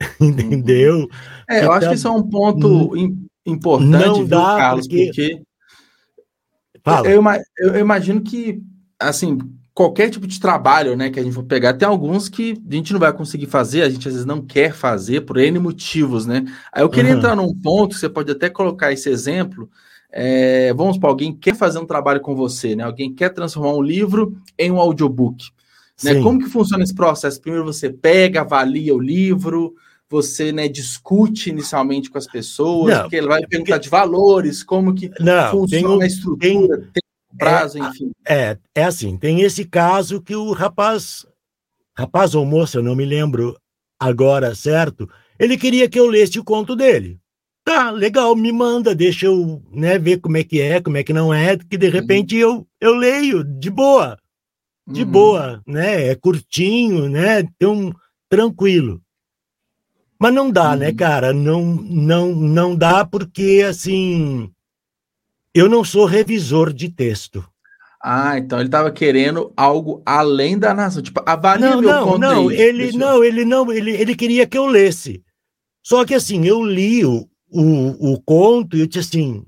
Entendeu? É, eu acho que isso é um ponto hum importante, não viu, dá Carlos, porque, porque... Eu, eu, eu, imagino que, assim, qualquer tipo de trabalho, né, que a gente for pegar, tem alguns que a gente não vai conseguir fazer, a gente às vezes não quer fazer por N motivos, né? Aí eu queria uhum. entrar num ponto, você pode até colocar esse exemplo. É, vamos para alguém quer fazer um trabalho com você, né? Alguém quer transformar um livro em um audiobook. Né? Como que funciona esse processo? Primeiro você pega, avalia o livro, você né, discute inicialmente com as pessoas, não, porque ele vai perguntar de valores, como que não, funciona a estrutura, tem, tem prazo, é, enfim. É, é assim, tem esse caso que o rapaz, rapaz ou moça, eu não me lembro agora, certo? Ele queria que eu lesse o conto dele. Tá, legal, me manda, deixa eu né, ver como é que é, como é que não é, que de uhum. repente eu, eu leio de boa. De uhum. boa, né? É curtinho, né? Então, tranquilo. Mas não dá, né, uhum. né, cara? Não, não, não dá porque, assim, eu não sou revisor de texto. Ah, então ele estava querendo algo além da narração, tipo, avalia não, meu não, não, aí, ele não, ele não, ele, ele queria que eu lesse. Só que assim, eu li o, o, o conto e eu disse assim,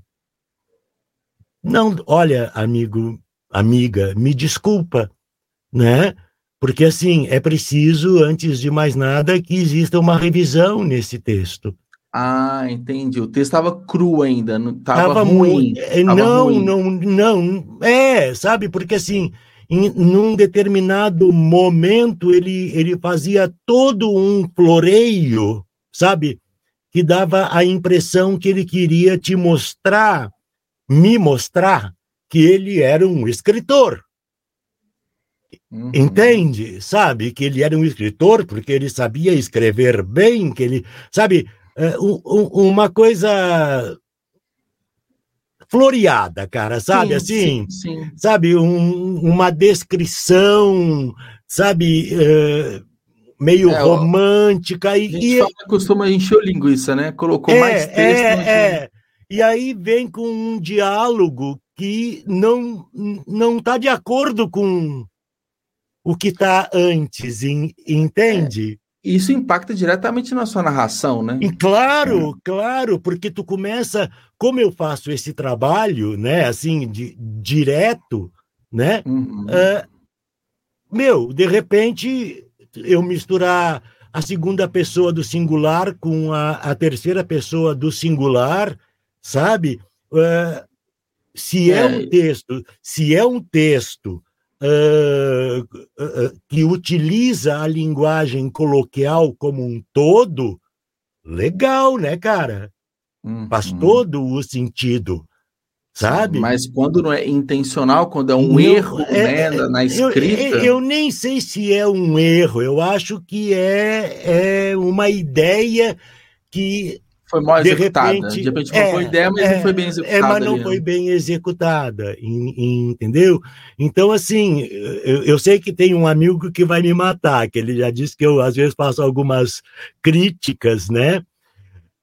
não, olha, amigo, amiga, me desculpa, né? Porque assim, é preciso, antes de mais nada, que exista uma revisão nesse texto. Ah, entendi. O texto estava cru ainda, não estava ruim. É, tava não, ruim. não, não. É, sabe? Porque assim, em num determinado momento ele ele fazia todo um floreio, sabe? Que dava a impressão que ele queria te mostrar, me mostrar que ele era um escritor. Uhum. Entende? Sabe que ele era um escritor porque ele sabia escrever bem, que ele, sabe, é, um, uma coisa floreada, cara, sabe? Sim, assim, sim, sim. sabe? Um, uma descrição, sabe? Uh, meio é, romântica. E, a gente e, costuma encher o linguiça, né? Colocou é, mais texto. É, é. E aí vem com um diálogo que não não está de acordo com o que está antes, entende? Isso impacta diretamente na sua narração, né? E claro, é. claro, porque tu começa, como eu faço esse trabalho, né, assim, de, direto, né? Uhum. Uh, meu, de repente eu misturar a segunda pessoa do singular com a, a terceira pessoa do singular, sabe? Uh, se é. é um texto, se é um texto uh, uh, que utiliza a linguagem coloquial como um todo, legal, né, cara? Uhum. Faz todo o sentido, sabe? Mas quando não é intencional, quando é um erro é, né, na escrita. Eu, eu, nem sei se é um erro, eu acho que é, é uma ideia que foi mal executada. De repente, de repente é, foi ideia, mas é, não foi bem executada. É, mas não ali, foi bem executada, entendeu? Então, assim, eu, eu, sei que tem um amigo que vai me matar, que ele já disse que eu, às vezes, faço algumas críticas, né?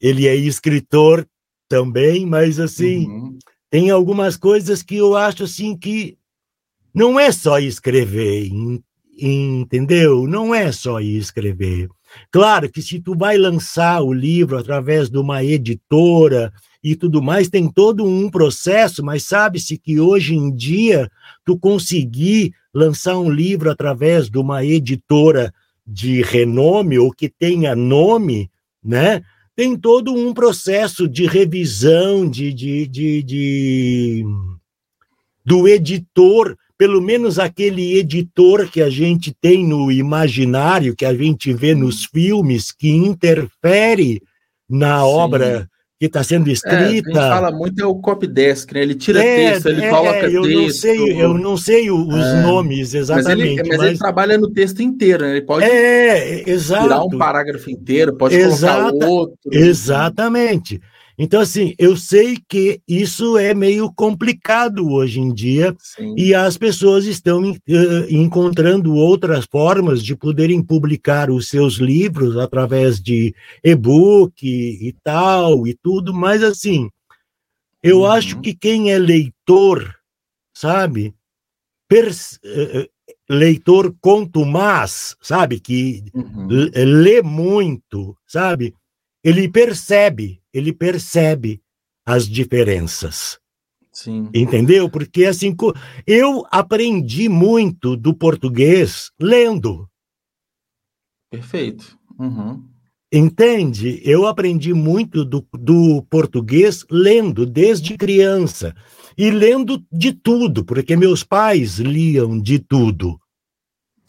Ele é escritor também, mas, assim, uhum. tem algumas coisas que eu acho, assim, que não é só escrever, entendeu? Não é só escrever Claro que se tu vai lançar o livro através de uma editora e tudo mais, tem todo um processo, mas sabe-se que hoje em dia tu conseguir lançar um livro através de uma editora de renome ou que tenha nome, né? Tem todo um processo de revisão de, de, de, de do editor pelo menos aquele editor que a gente tem no imaginário, que a gente vê nos filmes, que interfere na Sim. obra que está sendo escrita. É, a gente fala muito é o copydesk, né? Ele tira é, texto, ele é, coloca eu texto. Não sei, eu não sei os é. nomes exatamente. Mas, ele, mas, mas ele, trabalha no texto inteiro, né? Ele pode é, exato. tirar um parágrafo inteiro, pode Exata, colocar outro. Exatamente. Então, assim, eu sei que isso é meio complicado hoje em dia Sim. e as pessoas estão uh, encontrando outras formas de poderem publicar os seus livros através de e-book e tal e tudo, mas, assim, eu uhum. acho que quem é leitor, sabe, uh, leitor contumaz, sabe, que uhum. lê muito, sabe, ele percebe ele percebe as diferenças. Sim. Entendeu? Porque assim, eu aprendi muito do português lendo. Perfeito. Uhum. Entende? Eu aprendi muito do, do português lendo desde criança. E lendo de tudo, porque meus pais liam de tudo.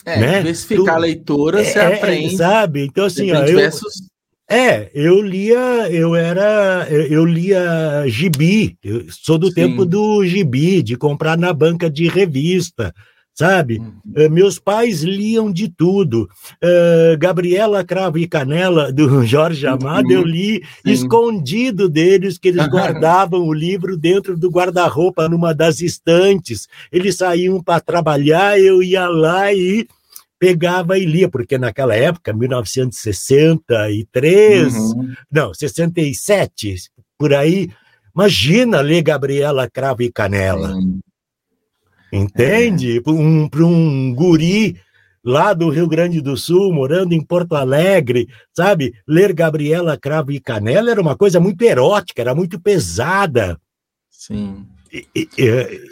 É, né? diversificar tu, a leitura, você é, aprende. Sabe? Então, assim, ó, diversos... É, eu lia, eu era, eu lia gibi, eu sou do Sim. tempo do gibi, de comprar na banca de revista, sabe? Uhum. Uh, meus pais liam de tudo. Uh, Gabriela Cravo e Canela, do Jorge Amado, uhum. eu li Sim. escondido deles, que eles guardavam o livro dentro do guarda-roupa, numa das estantes. Eles saíam para trabalhar, eu ia lá e pegava e lia, porque naquela época, 1963, uhum. não, 67, por aí, imagina ler Gabriela Cravo e Canela. Uhum. Entende? É. Para um, um guri lá do Rio Grande do Sul, morando em Porto Alegre, sabe? Ler Gabriela Cravo e Canela era uma coisa muito erótica, era muito pesada. Sim. E, e,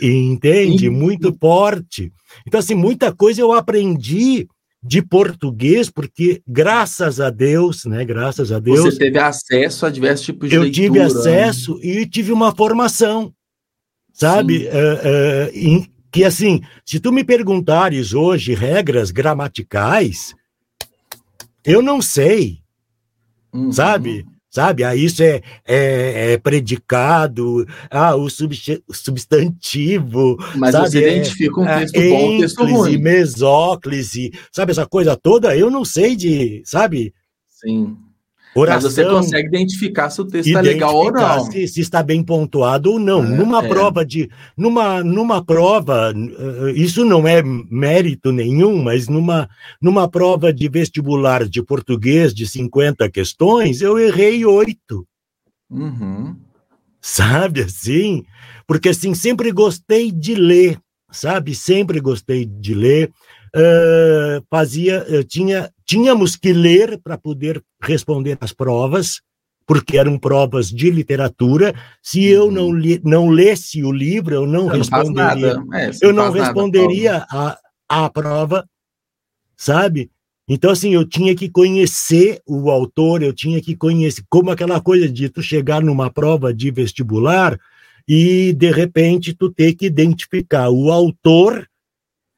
e, entende? Muito forte. Então, assim, muita coisa eu aprendi de português, porque graças a Deus, né? Graças a Deus. Você teve acesso a diversos tipos de eu leitura. Eu tive acesso né? e tive uma formação, sabe? Uh, uh, em, que assim, se tu me perguntares hoje regras gramaticais, eu não sei, uhum. sabe? Sabe? Ah, isso é, é, é predicado, ah, o, substantivo. Mas sabe? você identifica um é, texto é, bom, um texto ruim. mesóclise, sabe essa coisa toda? Eu não sei de, sabe? Sim. Oração, Mas você consegue identificar se o texto está legal ou não. Se, se, está bem pontuado ou não. É, numa é. prova de. Numa, numa prova, eh, isso não é mérito nenhum, mas numa, numa prova de vestibular de português de 50 questões, eu errei oito. Uhum. Sabe assim? Porque assim, sempre gostei de ler, sabe? Sempre gostei de ler. Uh, fazia, eu tinha tínhamos que ler para poder responder às provas, porque eram provas de literatura. Se eu uhum. não, li, não lesse o livro, eu não, eu responderia. Não é, eu não responderia a, a prova, sabe? Então, assim, eu tinha que conhecer o autor, eu tinha que conhecer, como aquela coisa de tu chegar numa prova de vestibular e, de repente, tu ter que identificar o autor,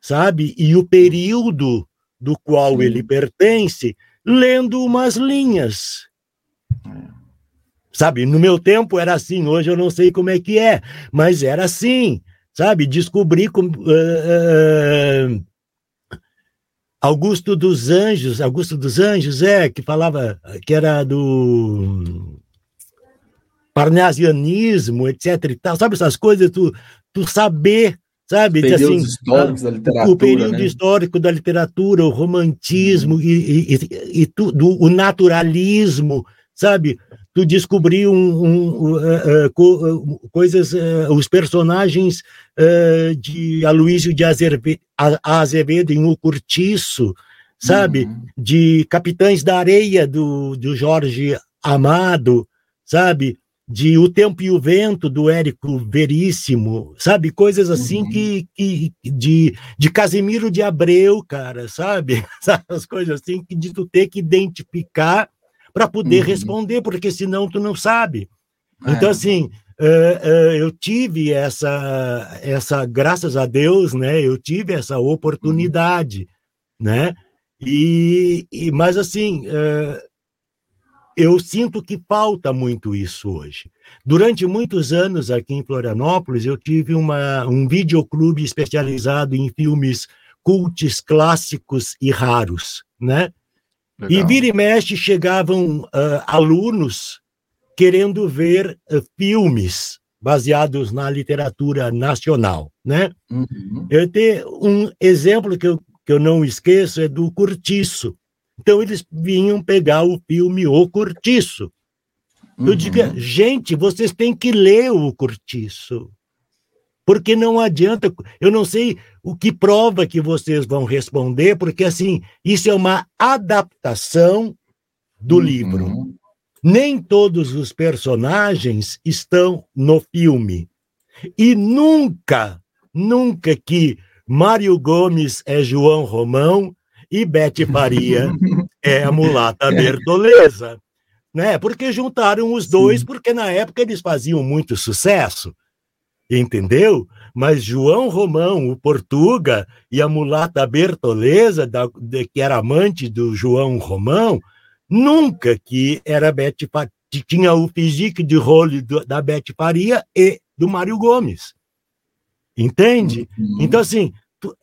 sabe? E o período do qual Sim. ele pertence, lendo umas linhas. Sabe, no meu tempo era assim, hoje eu não sei como é que é, mas era assim, sabe? Descobri como. Uh, uh, Augusto dos Anjos, Augusto dos Anjos, é, que falava, que era do parnasianismo, etc e tal, sabe essas coisas, tu, tu saber sabe? Períodos assim, históricos da literatura. O período né? histórico da literatura, o romantismo uhum. e, e, e, tudo, o naturalismo, sabe? Tu descobrir um, um, uh, uh, coisas, uh, os personagens de Aloysio de Azevedo, Azevedo em O Curtiço, sabe? Uhum. De Capitães da Areia, do, do Jorge Amado, sabe? De O Tempo e o Vento, do Érico Veríssimo, sabe? Coisas assim uhum. que, que de, de Casimiro de Abreu, cara, sabe? As coisas assim que de tu ter que identificar para poder uhum. responder, porque senão tu não sabe. É. Então, assim, uh, uh, eu tive essa, essa, graças a Deus, né? Eu tive essa oportunidade, uhum. né? E, e, mas assim, uh, eu sinto que falta muito isso hoje. Durante muitos anos aqui em Florianópolis, eu tive uma, um videoclube especializado em filmes cultos, clássicos e raros, né? Legal. E vira e mexe chegavam uh, alunos querendo ver uh, filmes baseados na literatura nacional, né? Uhum. Eu tenho um exemplo que eu, que eu não esqueço é do Curtiço, então eles vinham pegar o filme O Cortiço. Uhum. Eu digo, gente, vocês têm que ler o Cortiço. Porque não adianta, eu não sei o que prova que vocês vão responder, porque assim, isso é uma adaptação do uhum. livro. Nem todos os personagens estão no filme. E nunca, nunca que Mário Gomes é João Romão e Bete Faria é a mulata Bertoleza. Né? Porque juntaram os dois, Sim. porque na época eles faziam muito sucesso. Entendeu? Mas João Romão, o Portuga, e a mulata Bertoleza, da, de, que era amante do João Romão, nunca que era Bete tinha o físico de role da Bete Faria e do Mário Gomes. Entende? Uhum. Então, assim,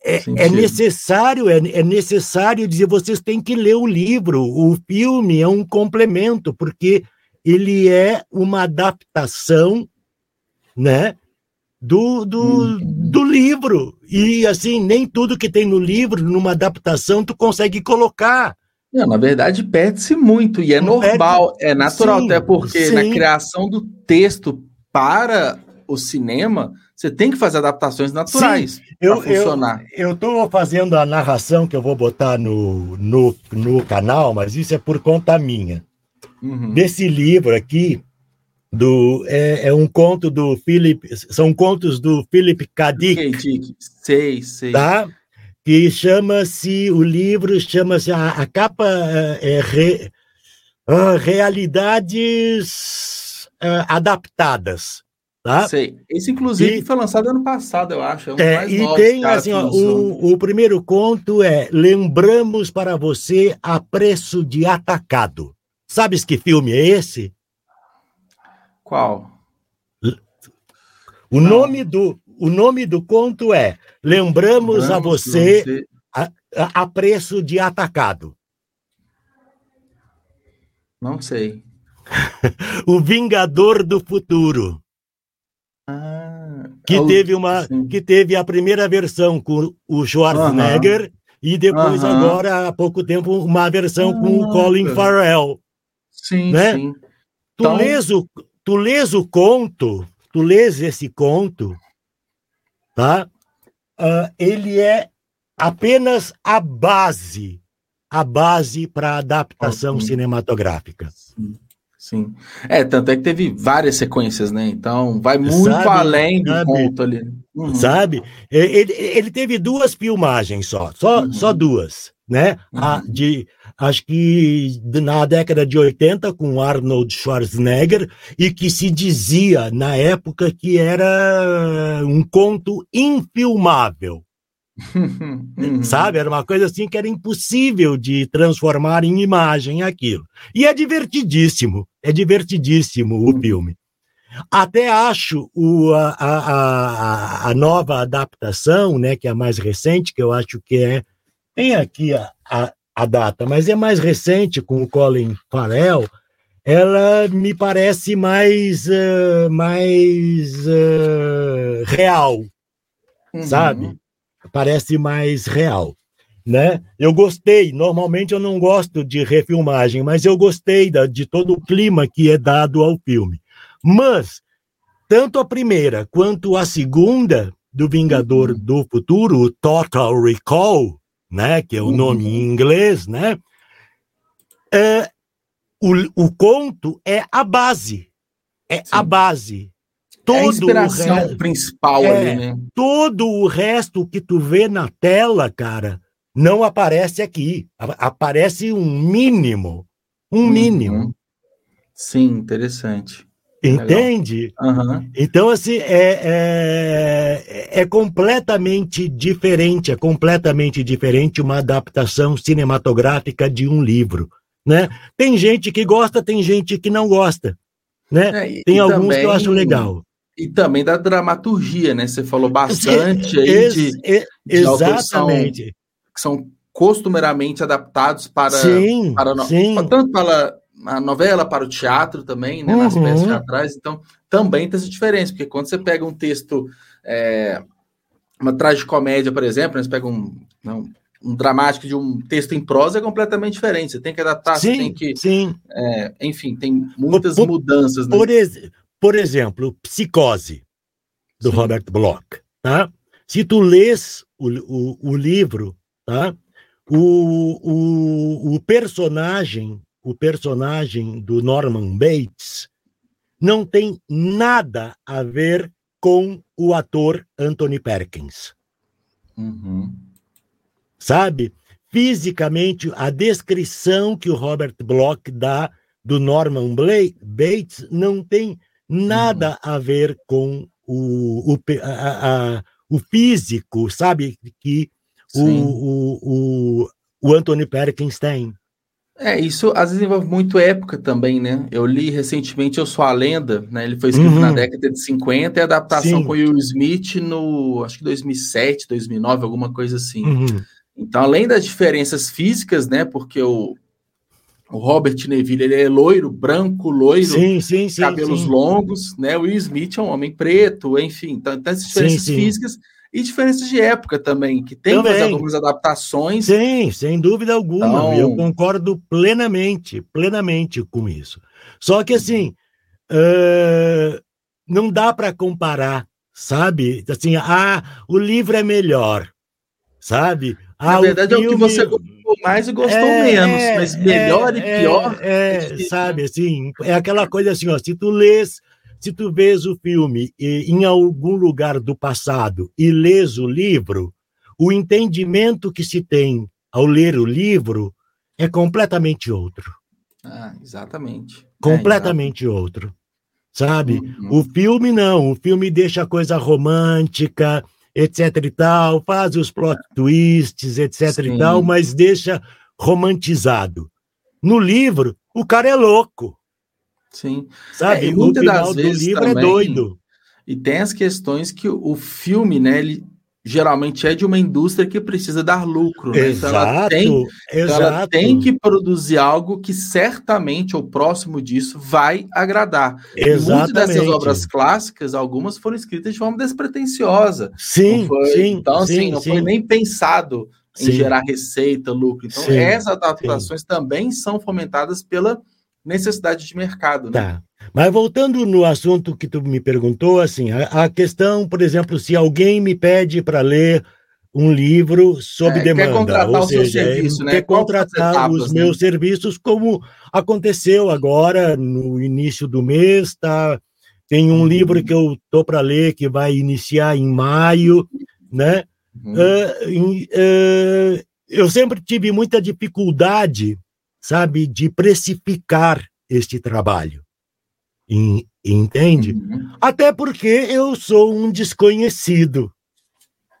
é, é, necessário, é, é, necessário dizer, vocês têm que ler o livro. O filme é um complemento, porque ele é uma adaptação, né? Do, do, uhum. do livro. E assim, nem tudo que tem no livro, numa adaptação, tu consegue colocar. Não, na verdade, perde-se muito, e é Não normal, perde... é natural, sim, até porque sim. na criação do texto para o cinema, você tem que fazer adaptações naturais para funcionar. Eu estou fazendo a narração que eu vou botar no, no, no canal, mas isso é por conta minha. Uhum. Desse livro aqui, do, é, é, um conto do Philip, são contos do Philip K. Dick. Sei, sei. Tá? Que chama-se, o livro chama-se, a, a, capa é, é re, uh, Realidades uh, Adaptadas. Tá? Sei. Esse, inclusive, e, foi lançado ano passado, eu acho. É, um é e tem, assim, ó, o, o primeiro conto é Lembramos para você a preço de atacado. Sabes que filme é esse? Qual? O nome do, o nome do conto é Lembramos, Lembramos a você, você... A, a, preço de atacado. Não sei. o Vingador do Futuro. Ah, que é teve uma sim. que teve a primeira versão com o Schwarzenegger uh -huh. e depois uh -huh. agora há pouco tempo uma versão com o Colin Farrell. Sim, né? sim. Tu, então... lês o, tu lês o conto, tu lês esse conto, tá? Uh, ele é apenas a base, a base para adaptação cinematográfica. Sim. Sim. É, tanto é que teve várias sequências, né? Então vai muito sabe, além do sabe, conto ali. Uhum. Sabe? Ele, ele teve duas filmagens só, só, uhum. só duas, né? Uhum. A, de, acho que na década de 80 com Arnold Schwarzenegger e que se dizia na época que era um conto infilmável. Uhum. Sabe? Era uma coisa assim que era impossível de transformar em imagem aquilo. E é divertidíssimo, é divertidíssimo o uhum. filme. Até acho o, a, a, a, nova adaptação, né, que é a mais recente, que eu acho que é. Tem aqui a, a, a data, mas é mais recente, com o Colin Farrell. Ela me parece mais, uh, mais uh, real, uhum. sabe? Parece mais real. Né? Eu gostei, normalmente eu não gosto de refilmagem, mas eu gostei da, de todo o clima que é dado ao filme. Mas, tanto a primeira quanto a segunda do Vingador do Futuro, o Total Recall, né, que é o uhum. nome em inglês, né, é, o, o conto é a base, é Sim. a base todo é a inspiração resto, principal é, ali, né? Todo o resto que tu vê na tela, cara, não aparece aqui. Aparece um mínimo. Um uhum. mínimo. Sim, interessante. Entende? Uhum. Então, assim, é, é, é, completamente diferente, é completamente diferente uma adaptação cinematográfica de um livro. Né? Tem gente que gosta, tem gente que não gosta. Né? É, tem alguns também, que eu acho legal. E também da dramaturgia, né? Você falou bastante aí de, de exatamente. Que são, costumeiramente adaptados para, sim, para sim. tanto para a novela, para o teatro também, né? Nas uhum. peças teatrais. Então, também tem essa diferença, porque quando você pega um texto, é, uma tragicomédia, por exemplo, né? você pega um, não, um dramático de um texto em prosa é completamente diferente. Você tem que adaptar, sim, você tem que. Sim. É, enfim, tem muitas por, mudanças. Né? Por, ex por exemplo, Psicose, do Sim. Robert Bloch. Tá? Se tu lês o, o, o livro, tá? O, o, o personagem, o personagem do Norman Bates não tem nada a ver com o ator Anthony Perkins. Uhum. Sabe? Fisicamente, a descrição que o Robert Bloch dá do Norman Bates não tem nada uhum. a ver com o, o, a, a, o físico, sabe? Que o, o, o, o Anthony Perkins tem. É, isso às vezes envolve muito época também, né? Eu li recentemente Eu Sou a Lenda, né? Ele foi escrito uhum. na década de 50 e a adaptação Sim. com Will Smith no, acho que 2007, 2009, alguma coisa assim. Uhum. Então, além das diferenças físicas, né? Porque o, o Robert Neville ele é loiro, branco, loiro, sim, sim, sim, cabelos longos, né? O Will Smith é um homem preto, enfim, então, então essas diferenças físicas e diferenças de época também, que tem também. algumas adaptações. Sim, sem dúvida alguma. Então... Eu concordo plenamente, plenamente com isso. Só que assim, uh, não dá para comparar, sabe? Assim, ah, o livro é melhor, sabe? Ah, Na verdade, filme... é o que você gostou mais e gostou é, menos, mas melhor é, e pior. É, é, sabe, assim, é aquela coisa assim, ó, se tu lês se tu vês o filme em algum lugar do passado e lês o livro, o entendimento que se tem ao ler o livro é completamente outro. Ah, exatamente. Completamente é, outro. Sabe? Uhum. O filme não, o filme deixa a coisa romântica, etc e tal, faz os plot twists, etc Sim. e tal, mas deixa romantizado. No livro, o cara é louco. Sim. Sabe, é, muitas das vezes livro é também, é doido. E tem as questões que o filme, né, ele geralmente é de uma indústria que precisa dar lucro, né? Exato, então ela tem, exato. ela tem que produzir algo que certamente ou próximo disso vai agradar. Exatamente. muitas dessas obras clássicas, algumas foram escritas de forma despretensiosa. Sim, foi, sim. Então, assim, sim, não sim. foi nem pensado em sim. gerar receita, lucro. Então, essas adaptações também são fomentadas pela necessidade de mercado. Né? Tá. Mas voltando no assunto que tu me perguntou, assim, a, a questão, por exemplo, se alguém me pede para ler um livro sob é, demanda, ou seja, serviço, né? quer contratar etapas, os né? meus serviços, como aconteceu agora no início do mês, tá? Tem um uhum. livro que eu tô para ler que vai iniciar em maio, né? Uhum. Uh, uh, eu sempre tive muita dificuldade sabe, de precificar este trabalho. Entende? Uhum. Até porque eu sou um desconhecido.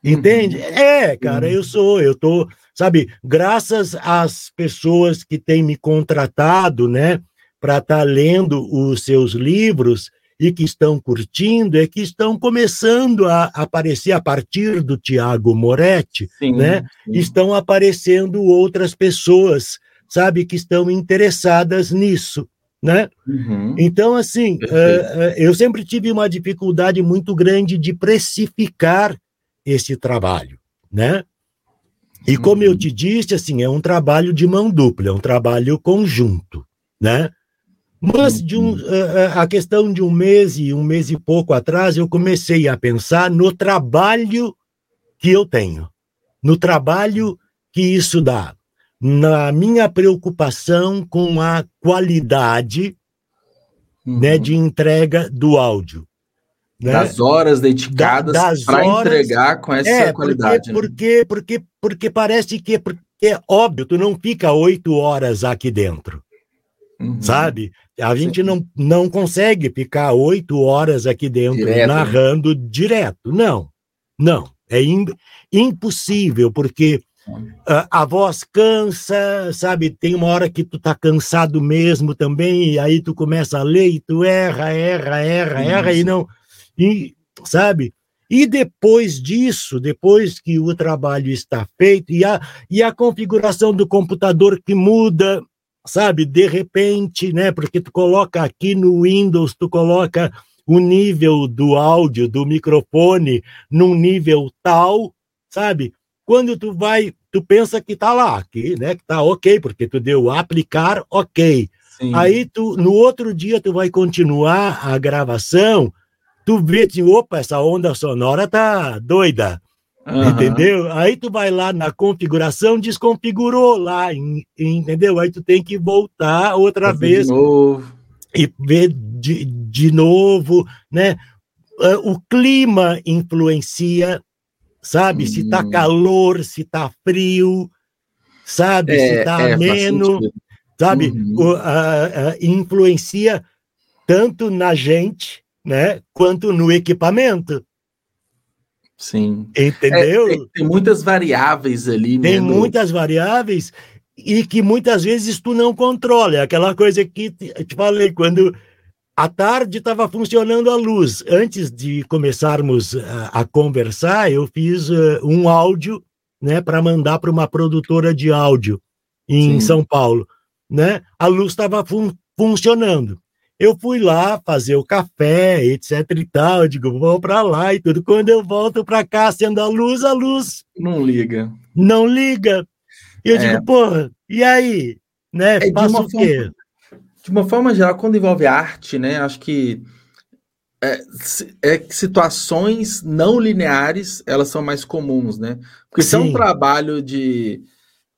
Entende? Uhum. É, cara, uhum. eu sou, eu tô, sabe, graças às pessoas que têm me contratado, né, para estar tá lendo os seus livros e que estão curtindo, é que estão começando a aparecer a partir do Tiago Moretti, sim, né? Sim. Estão aparecendo outras pessoas sabe, que estão interessadas nisso, né? Uhum. Então, assim, uh, uh, eu sempre tive uma dificuldade muito grande de precificar esse trabalho, né? E como uhum. eu te disse, assim, é um trabalho de mão dupla, é um trabalho conjunto, né? Mas de um, uh, a questão de um mês e um mês e pouco atrás, eu comecei a pensar no trabalho que eu tenho, no trabalho que isso dá na minha preocupação com a qualidade uhum. né, de entrega do áudio. Né? Das horas dedicadas para entregar com essa é, qualidade. Porque, né? porque, porque, porque parece que é óbvio, tu não fica oito horas aqui dentro. Uhum. Sabe? A gente não, não consegue ficar oito horas aqui dentro direto, né? narrando né? direto. Não, não. É impossível, porque a, a voz cansa, sabe? Tem uma hora que tu tá cansado mesmo também, e aí tu começa a ler e tu erra, erra, erra, Isso. erra, e não. E, sabe? E depois disso, depois que o trabalho está feito, e a, e a configuração do computador que muda, sabe? De repente, né? Porque tu coloca aqui no Windows, tu coloca o nível do áudio, do microfone, num nível tal, sabe? Quando tu vai tu pensa que tá lá, que, né, que tá ok, porque tu deu aplicar, ok. Sim. Aí tu, no outro dia tu vai continuar a gravação, tu vê assim, opa, essa onda sonora tá doida. Uhum. Entendeu? Aí tu vai lá na configuração, desconfigurou lá, entendeu? Aí tu tem que voltar outra vez de novo. e ver de, de novo, né? uh, o clima influencia, sabe? Se está hum. calor, se está frio, sabe? É, se está é, ameno, sabe? Uhum. O, uh, influencia tanto na gente, né? Quanto no equipamento. Sim. Entendeu? É, tem, tem, muitas variáveis ali. Né, tem né, muitas variáveis e que muitas vezes tu não controla. É aquela coisa que te falei, quando à tarde estava funcionando a luz. Antes de começarmos a, a conversar, eu fiz uh, um áudio né, para mandar para uma produtora de áudio em Sim. São Paulo. Né? A luz estava fun funcionando. Eu fui lá fazer o café, etc e tal. Eu digo, vou para lá e tudo. Quando eu volto para cá, sendo a luz, a luz. Não liga. Não liga. Eu é. digo, porra, e aí? Né? É, Faço o quê? Forma, de uma forma geral, quando envolve arte, né? Acho que é, é, situações não lineares elas são mais comuns, né? Porque Sim. se é um trabalho de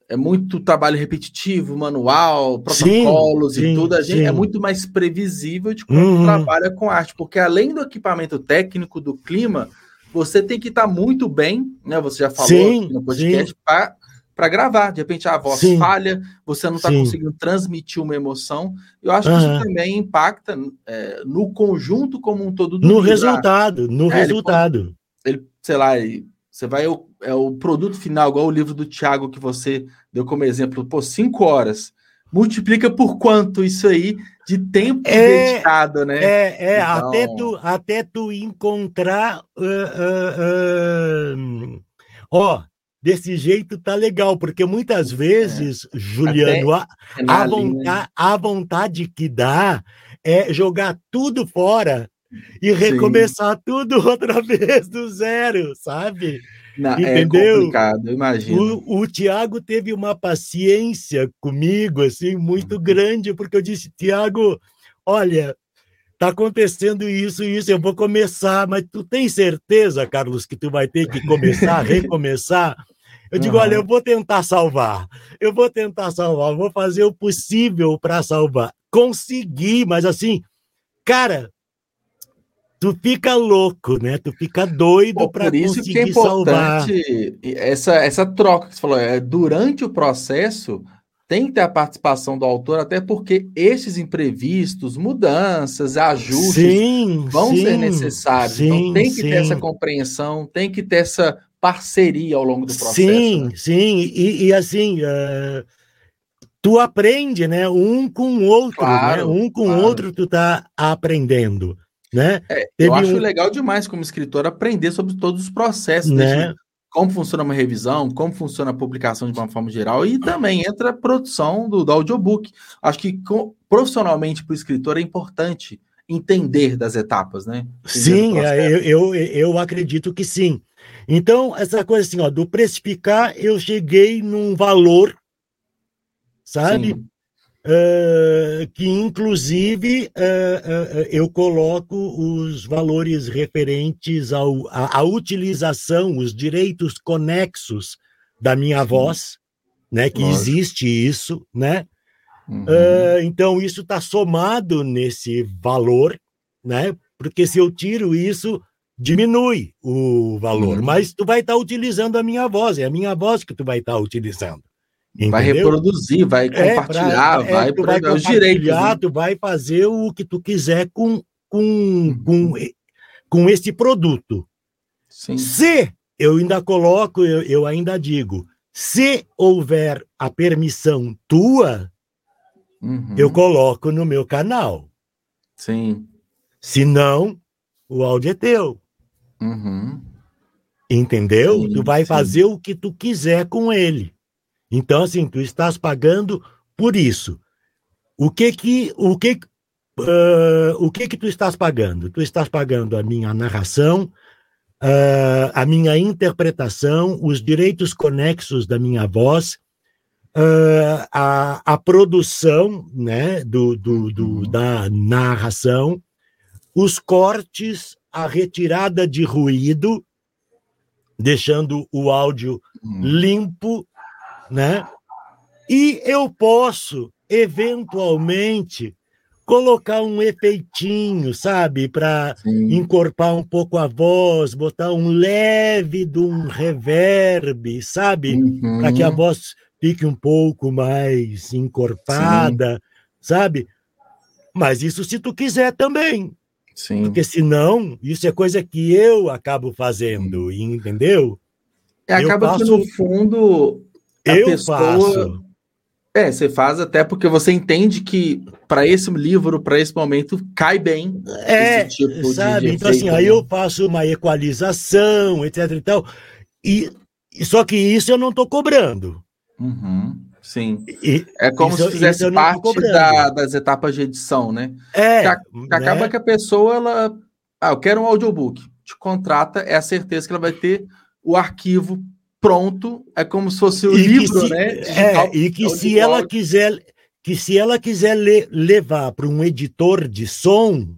é muito trabalho repetitivo, manual, protocolos sim, e sim, tudo, a gente é muito mais previsível de quando uhum. trabalha com arte, porque além do equipamento técnico do clima, você tem que estar muito bem, né? Você já falou sim, no podcast para gravar. De repente a voz falha, você não está conseguindo transmitir uma emoção. Eu acho que uhum. isso também impacta é, no conjunto como um todo. no resultado, no é, resultado. Ele, ele, sei lá, você vai é o produto final, igual o livro do Tiago que você deu como exemplo, pô, cinco horas. Multiplica por quanto isso aí de tempo é, dedicado, né? É, é então... até, tu, até tu encontrar. Uh, uh, uh, ó, desse jeito tá legal, porque muitas vezes, é, Juliano, a, a, vontade, a vontade que dá é jogar tudo fora e recomeçar Sim. tudo outra vez do zero, sabe? Não, é Entendeu? É complicado, imagino. O, o Tiago teve uma paciência comigo, assim, muito uhum. grande, porque eu disse, Tiago, olha, tá acontecendo isso isso, eu vou começar, mas tu tem certeza, Carlos, que tu vai ter que começar, recomeçar? Eu digo, uhum. olha, eu vou tentar salvar, eu vou tentar salvar, vou fazer o possível para salvar. Consegui, mas assim, cara, tu fica louco, né? Tu fica doido para conseguir que é importante salvar. Essa, essa troca que você falou, é, durante o processo tem que ter a participação do autor, até porque esses imprevistos, mudanças, ajustes sim, vão sim, ser necessários. Então, sim, então tem que ter essa compreensão, tem que ter essa parceria ao longo do processo. Sim, né? sim, e, e assim. Uh tu aprende, né? Um com o outro, né? claro, né? Um com o claro. outro tu tá aprendendo né? É, eu acho um... legal demais como escritor aprender sobre todos os processos, né? Como funciona uma revisão, como funciona a publicação de uma forma geral, e também entra a produção do, do audiobook. Acho que profissionalmente para o escritor é importante entender das etapas, né? Entender sim, é, eu, eu, eu acredito que sim. Então, essa coisa assim, ó, do precificar, eu cheguei num valor, sabe? Sim. Uh, que inclusive uh, uh, eu coloco os valores referentes ao, à, à, utilização, os direitos conexos da minha Sim. voz, né? Que Lógico. existe isso, né? Uhum. então isso está somado nesse valor, né? Porque se eu tiro isso, diminui o valor, uhum. mas tu vai estar tá utilizando a minha voz, é a minha voz que tu vai estar tá utilizando. Entendeu? Vai reproduzir, vai compartilhar, é, pra, é, vai, vai os direitos. Né? Tu vai fazer o que tu quiser com, com, com, com esse produto. Sim. Se, eu ainda coloco, eu, eu ainda digo, se houver a permissão tua, uhum. eu coloco no meu canal. Sim. Se não, o áudio é teu. Uhum. Entendeu? Sim, tu vai sim. fazer o que tu quiser com ele. Então, assim, tu estás pagando por isso. O que que, o que, uh, o que que tu estás pagando? Tu estás pagando a minha narração, uh, a minha interpretação, os direitos conexos da minha voz, uh, a, a produção, né, do, do, do, uhum. da narração, os cortes, a retirada de ruído, deixando o áudio uhum. limpo né? E eu posso, eventualmente, colocar um efeitinho, sabe? Para encorpar um pouco a voz, botar um leve de um reverb, sabe? Uhum. Para que a voz fique um pouco mais encorpada, Sim. sabe? Mas isso se tu quiser também. Sim. Porque senão, isso é coisa que eu acabo fazendo, entendeu? É, acaba que no fundo eu pessoa faço. É, você faz até porque você entende que para esse livro, para esse momento, cai bem é, esse tipo sabe? de Então, assim, aí né? eu faço uma equalização, etc e tal. E, só que isso eu não estou cobrando. Uhum, sim. E, é como isso, se fizesse parte da, das etapas de edição, né? É. Que, que né? acaba que a pessoa, ela. Ah, eu quero um audiobook. Te contrata, é a certeza que ela vai ter o arquivo pronto, é como se fosse o e livro, se, né? Digital, é, e que se ela quiser que se ela quiser le, levar para um editor de som,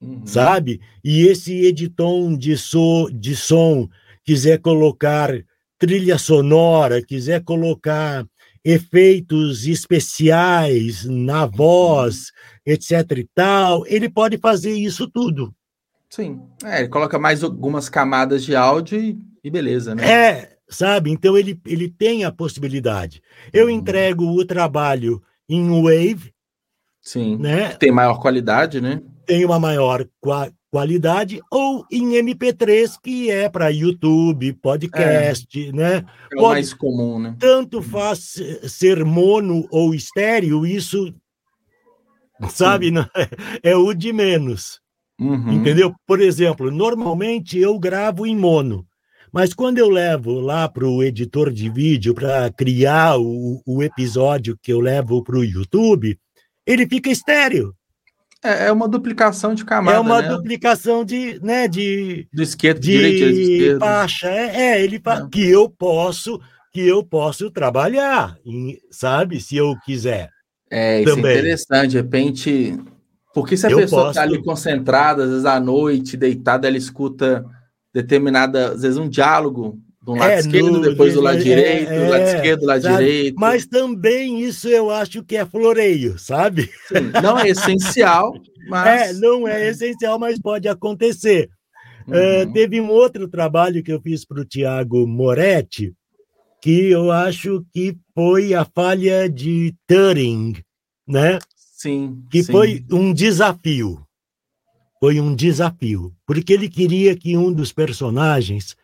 uhum. sabe? E esse editor de, so, de som quiser colocar trilha sonora, quiser colocar efeitos especiais na voz, etc e tal, ele pode fazer isso tudo. Sim, é, ele coloca mais algumas camadas de áudio e, e beleza, né? É, sabe? Então ele, ele tem a possibilidade. Eu uhum. entrego o trabalho em Wave. Sim. Né? Tem maior qualidade, né? Tem uma maior qualidade, ou em MP3, que é para YouTube, podcast, é. né? É o Pode, mais comum, né? Tanto faz ser mono ou estéreo, isso, sabe, não, é, é o de menos. Uhum. Entendeu? Por exemplo, normalmente eu gravo em mono. Mas quando eu levo lá para o editor de vídeo para criar o, o, episódio que eu levo para o YouTube, ele fica estéreo. É, é, uma duplicação de camada. É uma né? duplicação de, né, de do esquerdo, de direito, esquerdo. faixa. É, é ele é. que eu posso que eu posso trabalhar, sabe, se eu quiser. É, isso é Também. é interessante. De repente, porque se a eu pessoa está ali concentrada, às vezes à noite, deitada, ela escuta determinada, às vezes um diálogo do lado é, esquerdo, depois do lado é, direito, é, do lado esquerdo, do lado sabe? direito. Mas também isso eu acho que é floreio, sabe? Sim, não é essencial, mas. É, não é essencial, mas pode acontecer. Uhum. Uh, teve um outro trabalho que eu fiz para o Tiago Moretti, que eu acho que foi a falha de Turing, né? Sim. Que sim. foi um desafio foi um desafio, porque ele queria que um dos personagens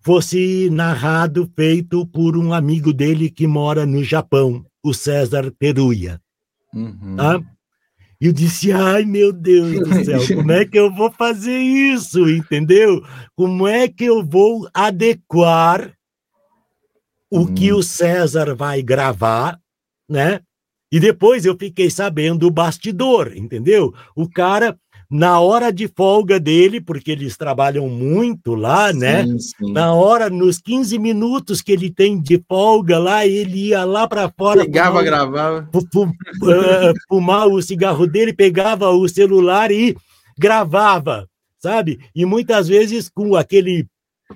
fosse narrado, feito por um amigo dele que mora no Japão, o César Peruia. Uhum. Tá? E eu disse, ai meu Deus do céu, como é que eu vou fazer isso, entendeu? Como é que eu vou adequar o que o César vai gravar, né? E depois eu fiquei sabendo o bastidor, entendeu? O cara na hora de folga dele, porque eles trabalham muito lá, sim, né? Sim. Na hora, nos 15 minutos que ele tem de folga lá, ele ia lá para fora. Pegava, gravava. Eh, fumar o cigarro dele, pegava o celular e gravava, sabe? E muitas vezes com aquele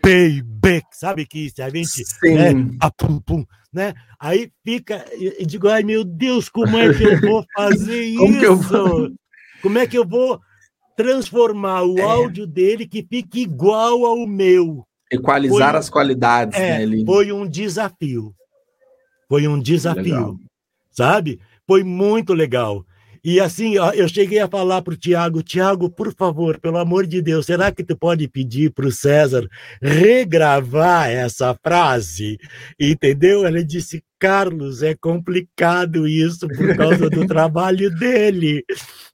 payback, sabe? Que se a gente. Né, a pum, pum, né? Aí fica. E digo, ai meu Deus, como é que eu vou fazer como isso? Vou... Como é que eu vou transformar o é. áudio dele que fique igual ao meu. Equalizar foi, as qualidades, é, né, Foi um desafio. Foi um desafio, legal. sabe? Foi muito legal. E assim, eu cheguei a falar para o Tiago, Tiago, por favor, pelo amor de Deus, será que tu pode pedir para o César regravar essa frase? Entendeu? Ele disse, Carlos, é complicado isso por causa do trabalho dele,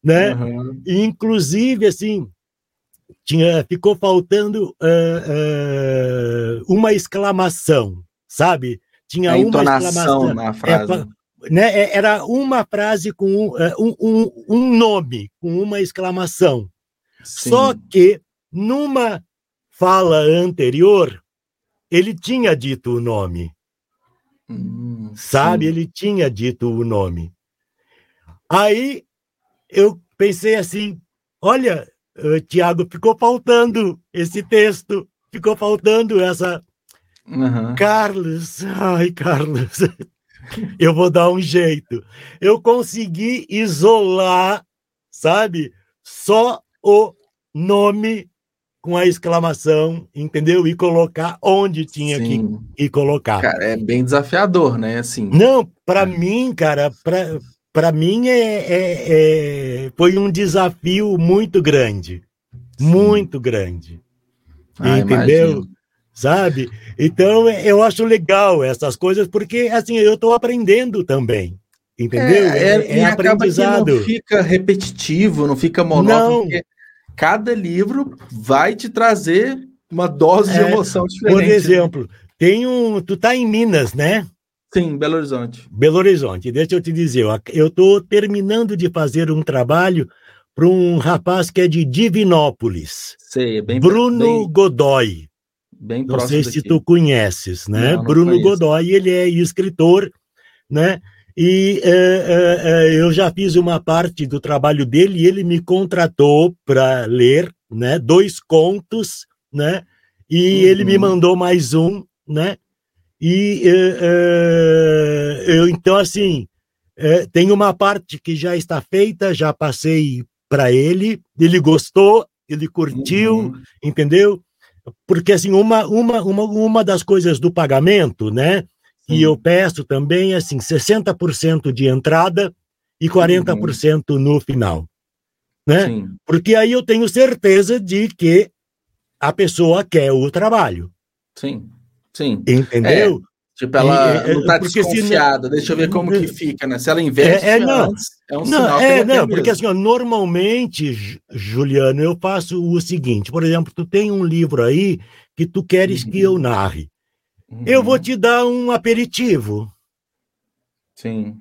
né? Uhum. Inclusive, assim, tinha, ficou faltando uh, uh, uma exclamação, sabe? Tinha A uma exclamação na frase. É, né, é, era uma frase com é, um, um, um nome, com uma exclamação. Sim. Só que, numa fala anterior, ele tinha dito o nome. Hum, sabe? Sim. Ele tinha dito o nome. Aí eu pensei assim: olha, uh, Tiago, ficou faltando esse texto, ficou faltando essa. Uhum. Carlos, ai, Carlos, eu vou dar um jeito. Eu consegui isolar sabe? Só o nome com a exclamação, entendeu? E colocar onde tinha Sim. que e colocar. Cara, é bem desafiador, né? Assim. Não, para é. mim, cara, para mim é, é, é, foi um desafio muito grande, Sim. muito grande, ah, entendeu? Imagino. Sabe? Então eu acho legal essas coisas porque assim eu estou aprendendo também. Entendeu? É, é, é aprendizado. não fica repetitivo, não fica monótono. Não cada livro vai te trazer uma dose é, de emoção diferente. Por né? exemplo, tem um. Tu tá em Minas, né? Sim, Belo Horizonte. Belo Horizonte. Deixa eu te dizer, eu estou terminando de fazer um trabalho para um rapaz que é de Divinópolis. Sei, é bem Bruno bem, Godoy. Bem Não sei se tu conheces, né? Não, não Bruno conheço. Godoy, ele é escritor, né? E é, é, é, eu já fiz uma parte do trabalho dele e ele me contratou para ler né, dois contos, né? E uhum. ele me mandou mais um, né? E eu, então, assim, tem uma parte que já está feita, já passei para ele, ele gostou, ele curtiu, uhum. entendeu? Porque, assim, uma, uma, uma, uma das coisas do pagamento, né? E eu peço também, assim, 60% de entrada e 40% uhum. no final. Né? Sim. Porque aí eu tenho certeza de que a pessoa quer o trabalho. Sim, sim. Entendeu? É, tipo, ela e, não está desconfiada. Se, Deixa eu ver como que fica, né? Se ela investe é, é, não, antes, é um não, sinal é, não, porque assim, ó, normalmente, Juliano, eu faço o seguinte, por exemplo, tu tem um livro aí que tu queres uhum. que eu narre. Uhum. Eu vou te dar um aperitivo. Sim.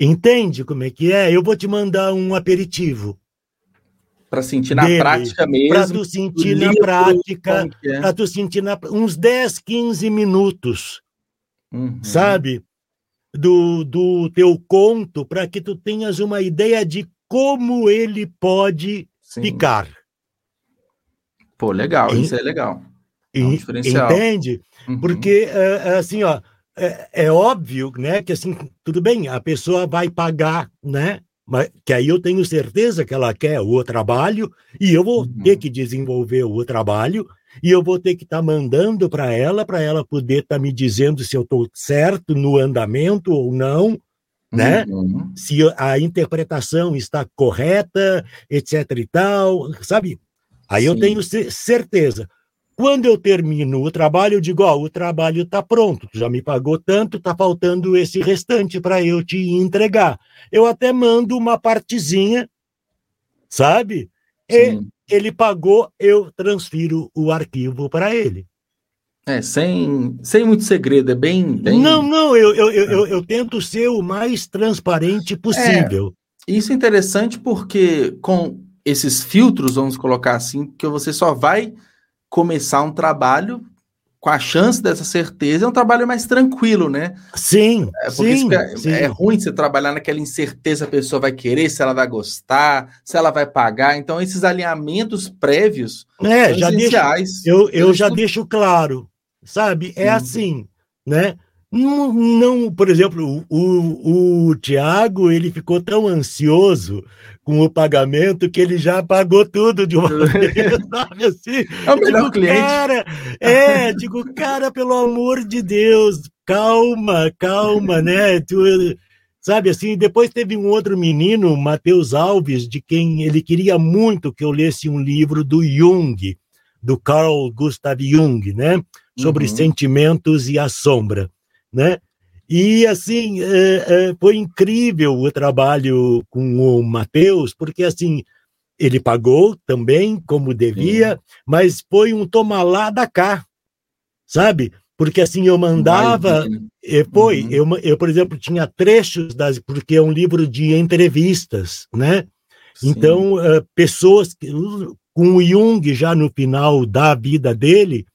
Entende como é que é? Eu vou te mandar um aperitivo. Para sentir na dele, prática mesmo. Para tu sentir na prática. É. Para tu sentir na, uns 10, 15 minutos. Uhum. Sabe? Do, do teu conto, para que tu tenhas uma ideia de como ele pode Sim. ficar. Pô, legal, isso é legal. É um entende? Uhum. Porque, é, é, assim, ó, é, é, óbvio, né, que assim, tudo bem, a pessoa vai pagar, né, mas que aí eu tenho certeza que ela quer o trabalho e eu vou uhum. ter que desenvolver o trabalho e eu vou ter que estar tá mandando para ela, para ela poder estar tá me dizendo se eu estou certo no andamento ou não, né? Uhum. Se a interpretação está correta, etc e tal, sabe? Aí Sim. eu tenho certeza. Quando eu termino o trabalho, eu digo: Ó, oh, o trabalho está pronto, tu já me pagou tanto, está faltando esse restante para eu te entregar. Eu até mando uma partezinha, sabe? E Sim. ele pagou, eu transfiro o arquivo para ele. É, sem, sem muito segredo, é bem. bem... Não, não, eu, eu, eu, eu, eu tento ser o mais transparente possível. É, isso é interessante porque com esses filtros, vamos colocar assim, que você só vai começar um trabalho com a chance dessa certeza, é um trabalho mais tranquilo, né? Sim, é, sim, é, sim. é, ruim você trabalhar naquela incerteza, a pessoa vai querer, se ela vai gostar, se ela vai pagar. Então, esses alinhamentos prévios é, são já. Deixo, eu eu já deixo claro, sabe? É assim, né? Não, não, por exemplo, o, o Tiago ele ficou tão ansioso com o pagamento que ele já pagou tudo de uma vez, sabe assim? É o melhor digo, cliente. Cara, é, digo, cara, pelo amor de Deus, calma, calma, né? Tu, sabe assim, depois teve um outro menino, Matheus Alves, de quem ele queria muito que eu lesse um livro do Jung, do Carl Gustav Jung, né? Sobre uhum. sentimentos e a sombra né? E assim é, é, foi incrível o trabalho com o Matheus, porque assim ele pagou também como devia, Sim. mas foi um toma lá da cá, sabe? Porque assim eu mandava, e foi, uhum. eu, eu por exemplo tinha trechos das, porque é um livro de entrevistas, né? Sim. Então uh, pessoas que, com o Jung já no final da vida dele,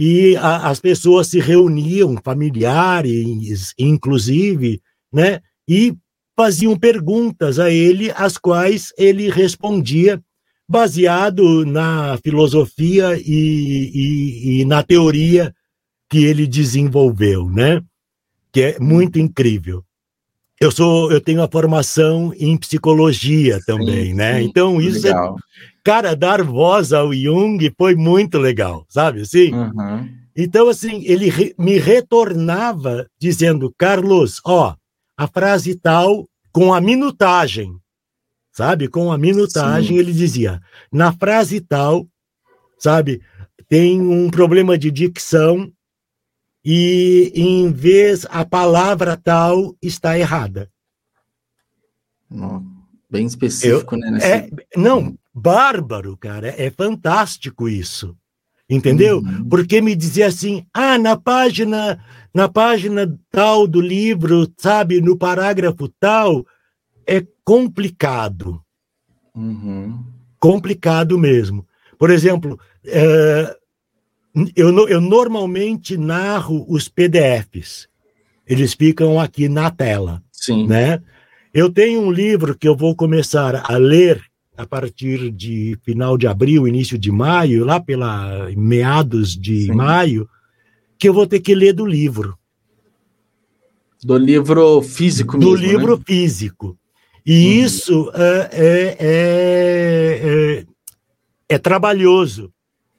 e a, as pessoas se reuniam, familiares, inclusive, né? E faziam perguntas a ele, as quais ele respondia baseado na filosofia e, e, e na teoria que ele desenvolveu, né? Que é muito incrível. eu sou, eu tenho a formação em psicologia também, sim, né? Sim. Então isso é legal. é, cara, dar voz ao Jung foi muito legal, sabe? Assim. Uhum. Então assim, ele re, me retornava dizendo, Carlos, ó, a frase tal com a minutagem, sabe? Com a minutagem sim. ele dizia, na frase tal, sabe? Tem um problema de dicção e em vez a palavra tal está errada. bem específico, Eu, né? Nesse... É, não, bárbaro, cara, é fantástico isso. Entendeu? Uhum. Porque me dizia assim: "Ah, na página, na página tal do livro, sabe, no parágrafo tal, é complicado. Uhum. Complicado mesmo. Por exemplo, é, eu, eu normalmente narro os PDFs. Eles ficam aqui na tela. Sim. Né? Eu tenho um livro que eu vou começar a ler a partir de final de abril, início de maio, lá pela meados de Sim. maio, que eu vou ter que ler do livro. Do livro físico Do mesmo, livro né? físico. E uhum. isso é, é, é, é, é trabalhoso,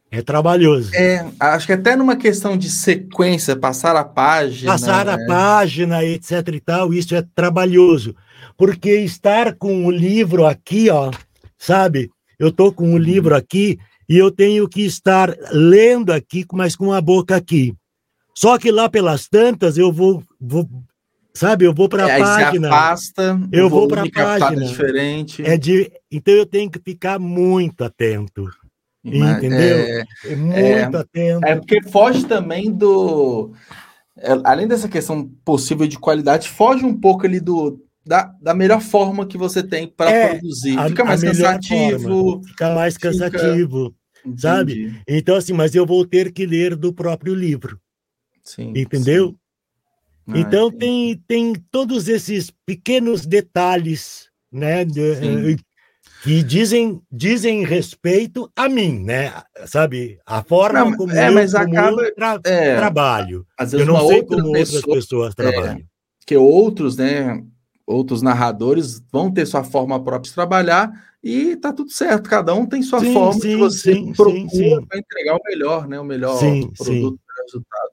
é trabalhoso. É, acho que até numa questão de sequência, passar a página. Passar a né? página, etc e tal, isso é trabalhoso. Porque estar com o livro aqui, ó, sabe? Eu tô com o livro aqui e eu tenho que estar lendo aqui, mas com a boca aqui. Só que lá pelas tantas eu vou, vou sabe? Eu vou para a é, página. Afasta, eu vou para a página. Diferente. É de, então eu tenho que ficar muito atento. Entendeu? É, é muito é, atento. É porque foge também do. É, além dessa questão possível de qualidade, foge um pouco ali do, da, da melhor forma que você tem para é, produzir. Fica mais cansativo. Forma, fica mais cansativo, fica... sabe? Então, assim, mas eu vou ter que ler do próprio livro. Sim, entendeu? Sim. Ah, então tem, tem todos esses pequenos detalhes, né? De, que dizem, dizem respeito a mim, né? Sabe? A forma não, como, é, eu, mas como acaba, eu tra é, trabalho. Às vezes eu não sei como pessoa, outras pessoas é, trabalham. que outros, né? Outros narradores vão ter sua forma própria de trabalhar e tá tudo certo. Cada um tem sua sim, forma sim, que você sim, procura para entregar o melhor, né? O melhor produto, o resultado.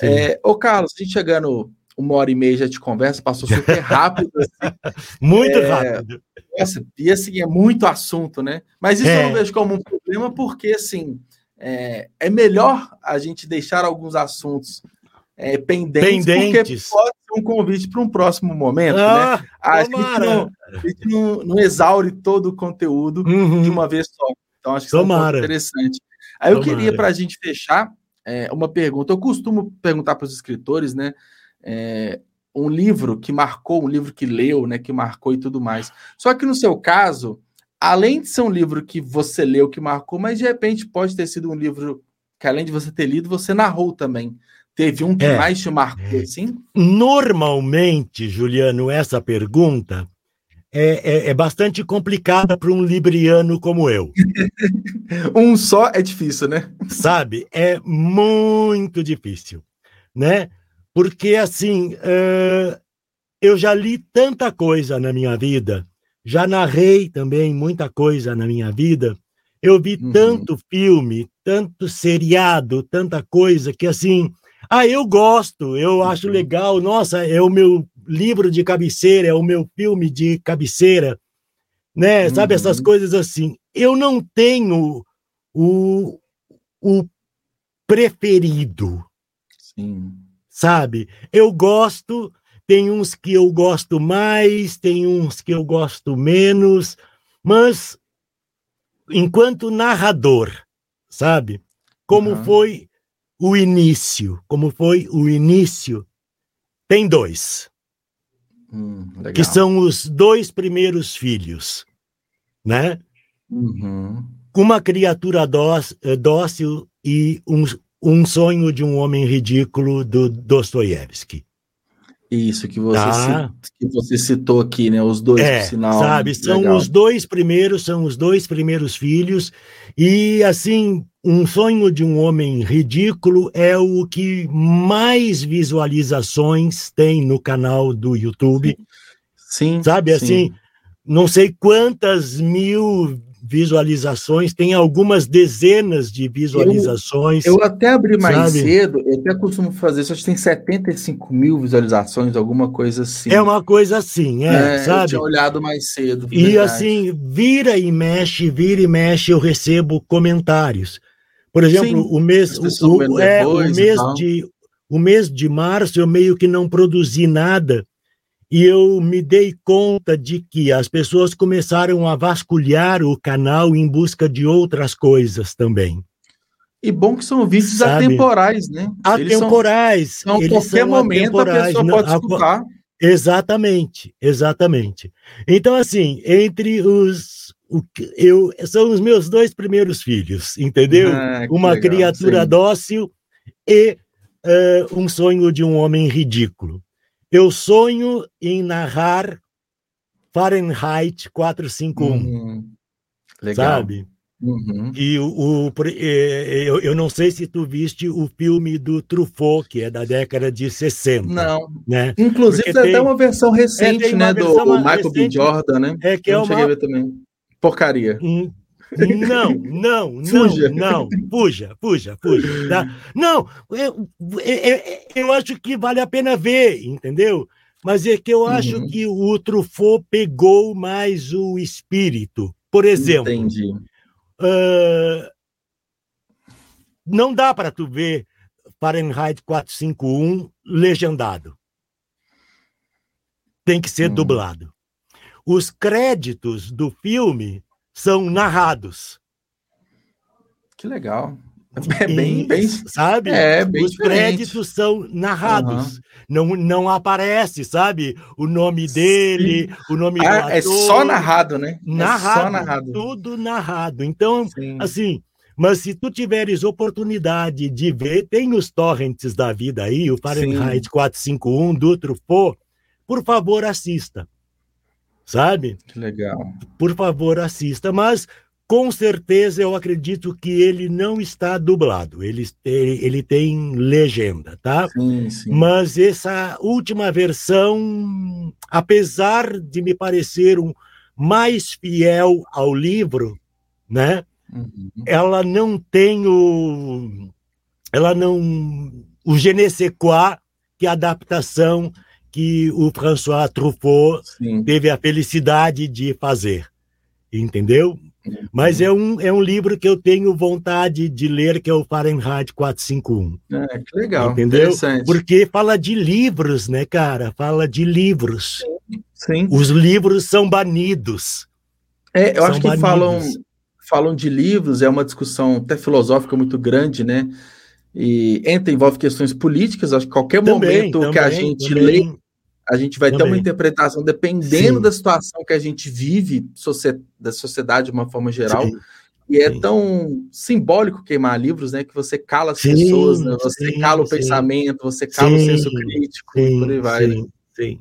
É, ô, Carlos, a gente chegando uma hora e meia já de conversa, passou super rápido. Assim. muito é, rápido. Nossa, e assim, é muito assunto, né? Mas isso é. eu não vejo como um problema, porque assim, é, é melhor a gente deixar alguns assuntos é, pendentes, pendentes, porque pode ser um convite para um próximo momento, né? ah, né? A gente, não, a gente não, não, exaure todo o conteúdo uhum. de uma vez só. Então, acho que isso é um interessante. Aí eu queria, para a gente fechar, é, uma pergunta. Eu costumo perguntar para os escritores, né? é, um livro que marcou, um livro que leu, né, que marcou e tudo mais. Só que no seu caso, além de ser um livro que você leu, que marcou, mas de repente pode ter sido um livro que além de você ter lido, você narrou também. Teve um que é. mais te marcou, assim? Normalmente, Juliano, essa pergunta é, é, é bastante complicada para um libriano como eu. um só é difícil, né? Sabe? É muito difícil, né? porque assim uh, eu já li tanta coisa na minha vida, já narrei também muita coisa na minha vida. Eu vi uhum. tanto filme, tanto seriado, tanta coisa que assim, ah, eu gosto, eu acho uhum. legal, nossa, é o meu livro de cabeceira, é o meu filme de cabeceira, né? Uhum. Sabe essas uhum. coisas assim. Eu não tenho o, o preferido. Sim sabe? Eu gosto, tem uns que eu gosto mais, tem uns que eu gosto menos, mas enquanto narrador, sabe? Como uhum. foi o início, como foi o início, tem dois. Hum, que são os dois primeiros filhos, né? Uhum. Uma criatura dócil e um, um Sonho de um Homem Ridículo, do Dostoiévski. Isso que você, tá. que você citou aqui, né? Os dois, é, sinal. Sabe, são legal. os dois primeiros, são os dois primeiros filhos, e assim, um sonho de um homem ridículo é o que mais visualizações tem no canal do YouTube. Sim. Sabe, sim. assim, não sei quantas mil visualizações, tem algumas dezenas de visualizações. Eu, eu até abri mais sabe? cedo, eu até costumo fazer isso, acho que tem 75 mil visualizações, alguma coisa assim. É uma coisa assim, é, é sabe? Eu tinha olhado mais cedo. E verdade. assim, vira e mexe, vira e mexe, eu recebo comentários. Por exemplo, Sim, o mês, o, é, o mês de o mês de março eu meio que não produzi nada e eu me dei conta de que as pessoas começaram a vasculhar o canal em busca de outras coisas também. E bom que são vídeos Sabe? atemporais, né? Atemporais. São, são qualquer são momento a pessoa não, pode escutar. Exatamente, exatamente. Então, assim, entre os. O, eu, são os meus dois primeiros filhos, entendeu? Ah, Uma legal, criatura sim. dócil e uh, um sonho de um homem ridículo. Eu sonho em narrar Fahrenheit 451. Uhum. Legal. Sabe? Uhum. E o, o eu, eu não sei se tu viste o filme do Truffaut, que é da década de 60. Não. Né? Inclusive, tem, tem até uma versão recente, é, né? Do Michael recente, B. Jordan, né? É que é uma... também. Porcaria. Hum, não, não, não, fuja. não, fuja, fuja, fuja. Tá? Não, eu, eu, eu, acho que vale a pena ver, entendeu? Mas é que eu acho uhum. que o Truffaut pegou mais o espírito. Por exemplo, Entendi. Uh, não dá para tu ver Fahrenheit 451 legendado. Tem que ser uhum. dublado. Os créditos do filme são narrados. Que legal. É bem, bem sabe? É, bem Os diferente. créditos são narrados. Uhum. Não, não aparece, sabe? O nome dele, Sim. o nome ah, do É só narrado, né? Narrado, é só narrado. Tudo narrado. Então, Sim. assim, mas se tu tiveres oportunidade de ver, tem os torrents da vida aí, o Fahrenheit Sim. 451 do Truffaut, por favor, assista sabe? Que legal. Por favor, assista. Mas com certeza eu acredito que ele não está dublado, ele, ele tem legenda, tá? Sim, sim. Mas essa última versão, apesar de me parecer um mais fiel ao livro, né? Uhum. Ela não tem o. Ela não. O je ne sais quoi que a adaptação que o François Truffaut Sim. teve a felicidade de fazer. Entendeu? Mas é um, é um livro que eu tenho vontade de ler, que é o Fahrenheit 451. É, que legal. Entendeu? Porque fala de livros, né, cara? Fala de livros. Sim. Os livros são banidos. É, eu são acho que falam, falam de livros, é uma discussão até filosófica muito grande, né? E entra, envolve questões políticas, acho que qualquer também, momento também, que a gente também, lê, a gente vai ter uma interpretação dependendo Sim. da situação que a gente vive, da sociedade de uma forma geral. Sim. E é tão simbólico queimar livros, né? Que você cala as pessoas, né, você cala o pensamento, você cala o senso crítico, por aí vai. Sim, sim.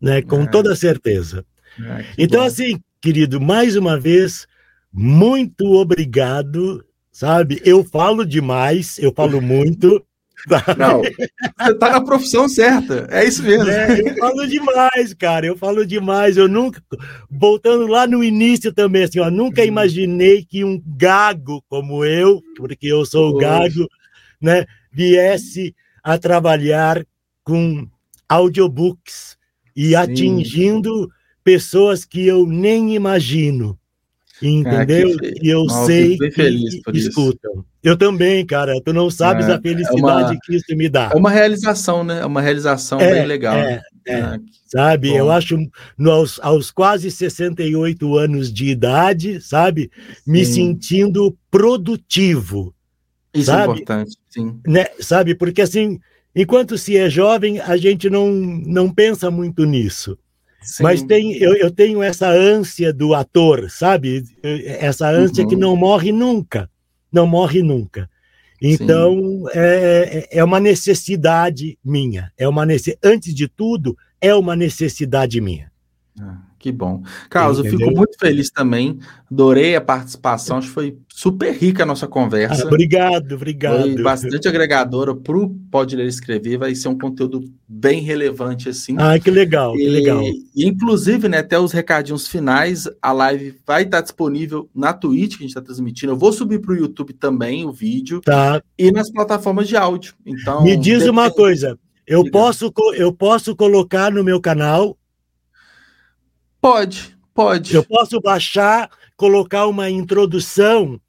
Né, com é. toda certeza. É, então, bom. assim, querido, mais uma vez, muito obrigado sabe? Eu falo demais, eu falo muito. Não, você tá na profissão certa, é isso mesmo. É, eu falo demais, cara, eu falo demais. Eu nunca, voltando lá no início também, assim, ó, nunca uhum. imaginei que um gago como eu, porque eu sou gago, né, viesse a trabalhar com audiobooks e Sim. atingindo pessoas que eu nem imagino. Entendeu? Ah. E eu Nossa, sei que escutam. Isso. Eu também, cara. Tu não sabes é, a felicidade é uma, que isso me dá. É uma realização, né? É uma realização é, bem legal. É, é. Ah, sabe? Bom. Eu acho, aos, aos quase 68 anos de idade, sabe? Me sentindo produtivo. Isso é sabe? é importante, sim. Né? Sabe? Porque assim, enquanto se é jovem, a gente não, não pensa muito nisso. Sim. Mas tem, eu, eu, tenho essa ânsia do ator, sabe? Essa ânsia uhum. que não morre nunca. Não morre nunca. Então, é, é, é uma necessidade minha. É uma Antes de tudo, é uma necessidade minha. Ah, que bom. Carlos, Entendeu? eu fico muito feliz também. Adorei a participação. Acho que foi super rica a nossa conversa. Ah, obrigado, obrigado. Foi bastante agregadora para o Pode Ler e Escrever. Vai ser um conteúdo bem relevante, assim. Ah, que legal, e, que legal. E, inclusive, né, até os recadinhos finais, a live vai estar disponível na Twitch, que a gente está transmitindo. Eu vou subir para o YouTube também o vídeo. Tá. E nas plataformas de áudio. Então, Me diz depende... uma coisa. Eu posso, eu posso colocar no meu canal Pode, pode. Eu posso baixar, colocar uma introdução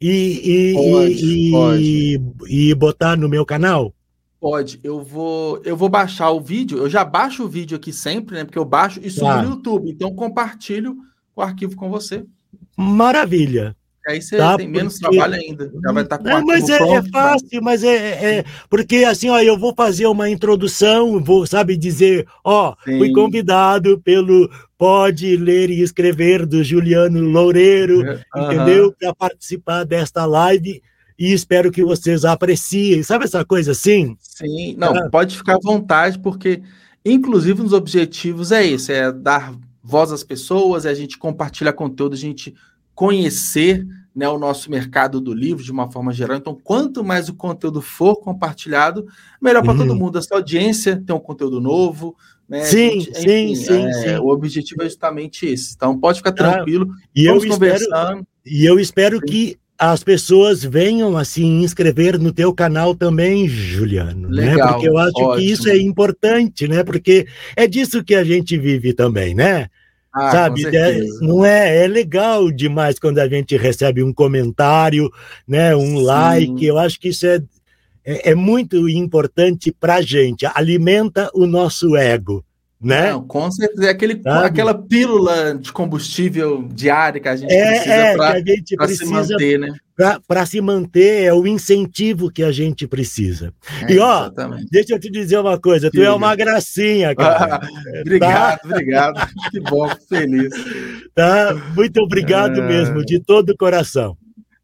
e, e, pode, e, pode. e, botar no meu canal? Pode. Eu vou, eu vou baixar o vídeo. Eu já baixo o vídeo aqui sempre, né? Porque eu baixo e subo ah. no YouTube. Então compartilho o arquivo com você. Maravilha. Aí você tá, tem menos porque... trabalho ainda. Já vai estar tá com Não, mas é, pronto, é, fácil, mas é, é, Porque assim, ó, eu vou fazer uma introdução, vou, sabe, dizer, ó, Sim. fui convidado pelo Pode Ler e Escrever do Juliano Loureiro, entendeu? Para participar desta live e espero que vocês apreciem. Sabe essa coisa assim? Sim, não, ah. pode ficar à vontade, porque, inclusive, dos objetivos é esse: é dar voz às pessoas, é a gente compartilhar conteúdo, a gente conhecer né, o nosso mercado do livro de uma forma geral. Então, quanto mais o conteúdo for compartilhado, melhor para uhum. todo mundo. Essa audiência tem um conteúdo novo. Né? Sim, gente, enfim, sim, sim, é, sim, O objetivo é justamente esse. Então, pode ficar tranquilo. Ah, e eu espero, E eu espero sim. que as pessoas venham assim inscrever no teu canal também, Juliano, né? Legal, né? Porque eu acho ótimo. que isso é importante, né? Porque é disso que a gente vive também, né? Ah, sabe? É, não é, é legal demais quando a gente recebe um comentário, né, um Sim. like. Eu acho que isso é, é, é muito importante para a gente. Alimenta o nosso ego. Né? Não, com certeza. É aquele, aquela pílula de combustível diária que a gente é, precisa é, para se manter, né? Para se manter, é o incentivo que a gente precisa. É, e ó, exatamente. deixa eu te dizer uma coisa: tu é uma gracinha, cara. obrigado, tá? obrigado. Que bom, feliz. Tá? Muito obrigado é... mesmo, de todo o coração.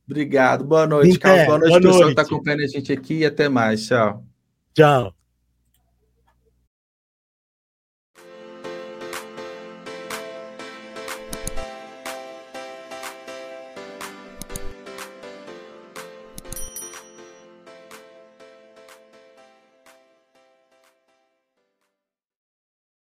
Obrigado. Boa noite, Carlos. Boa noite, boa pessoal que está acompanhando a gente aqui e até mais. Tchau. Tchau.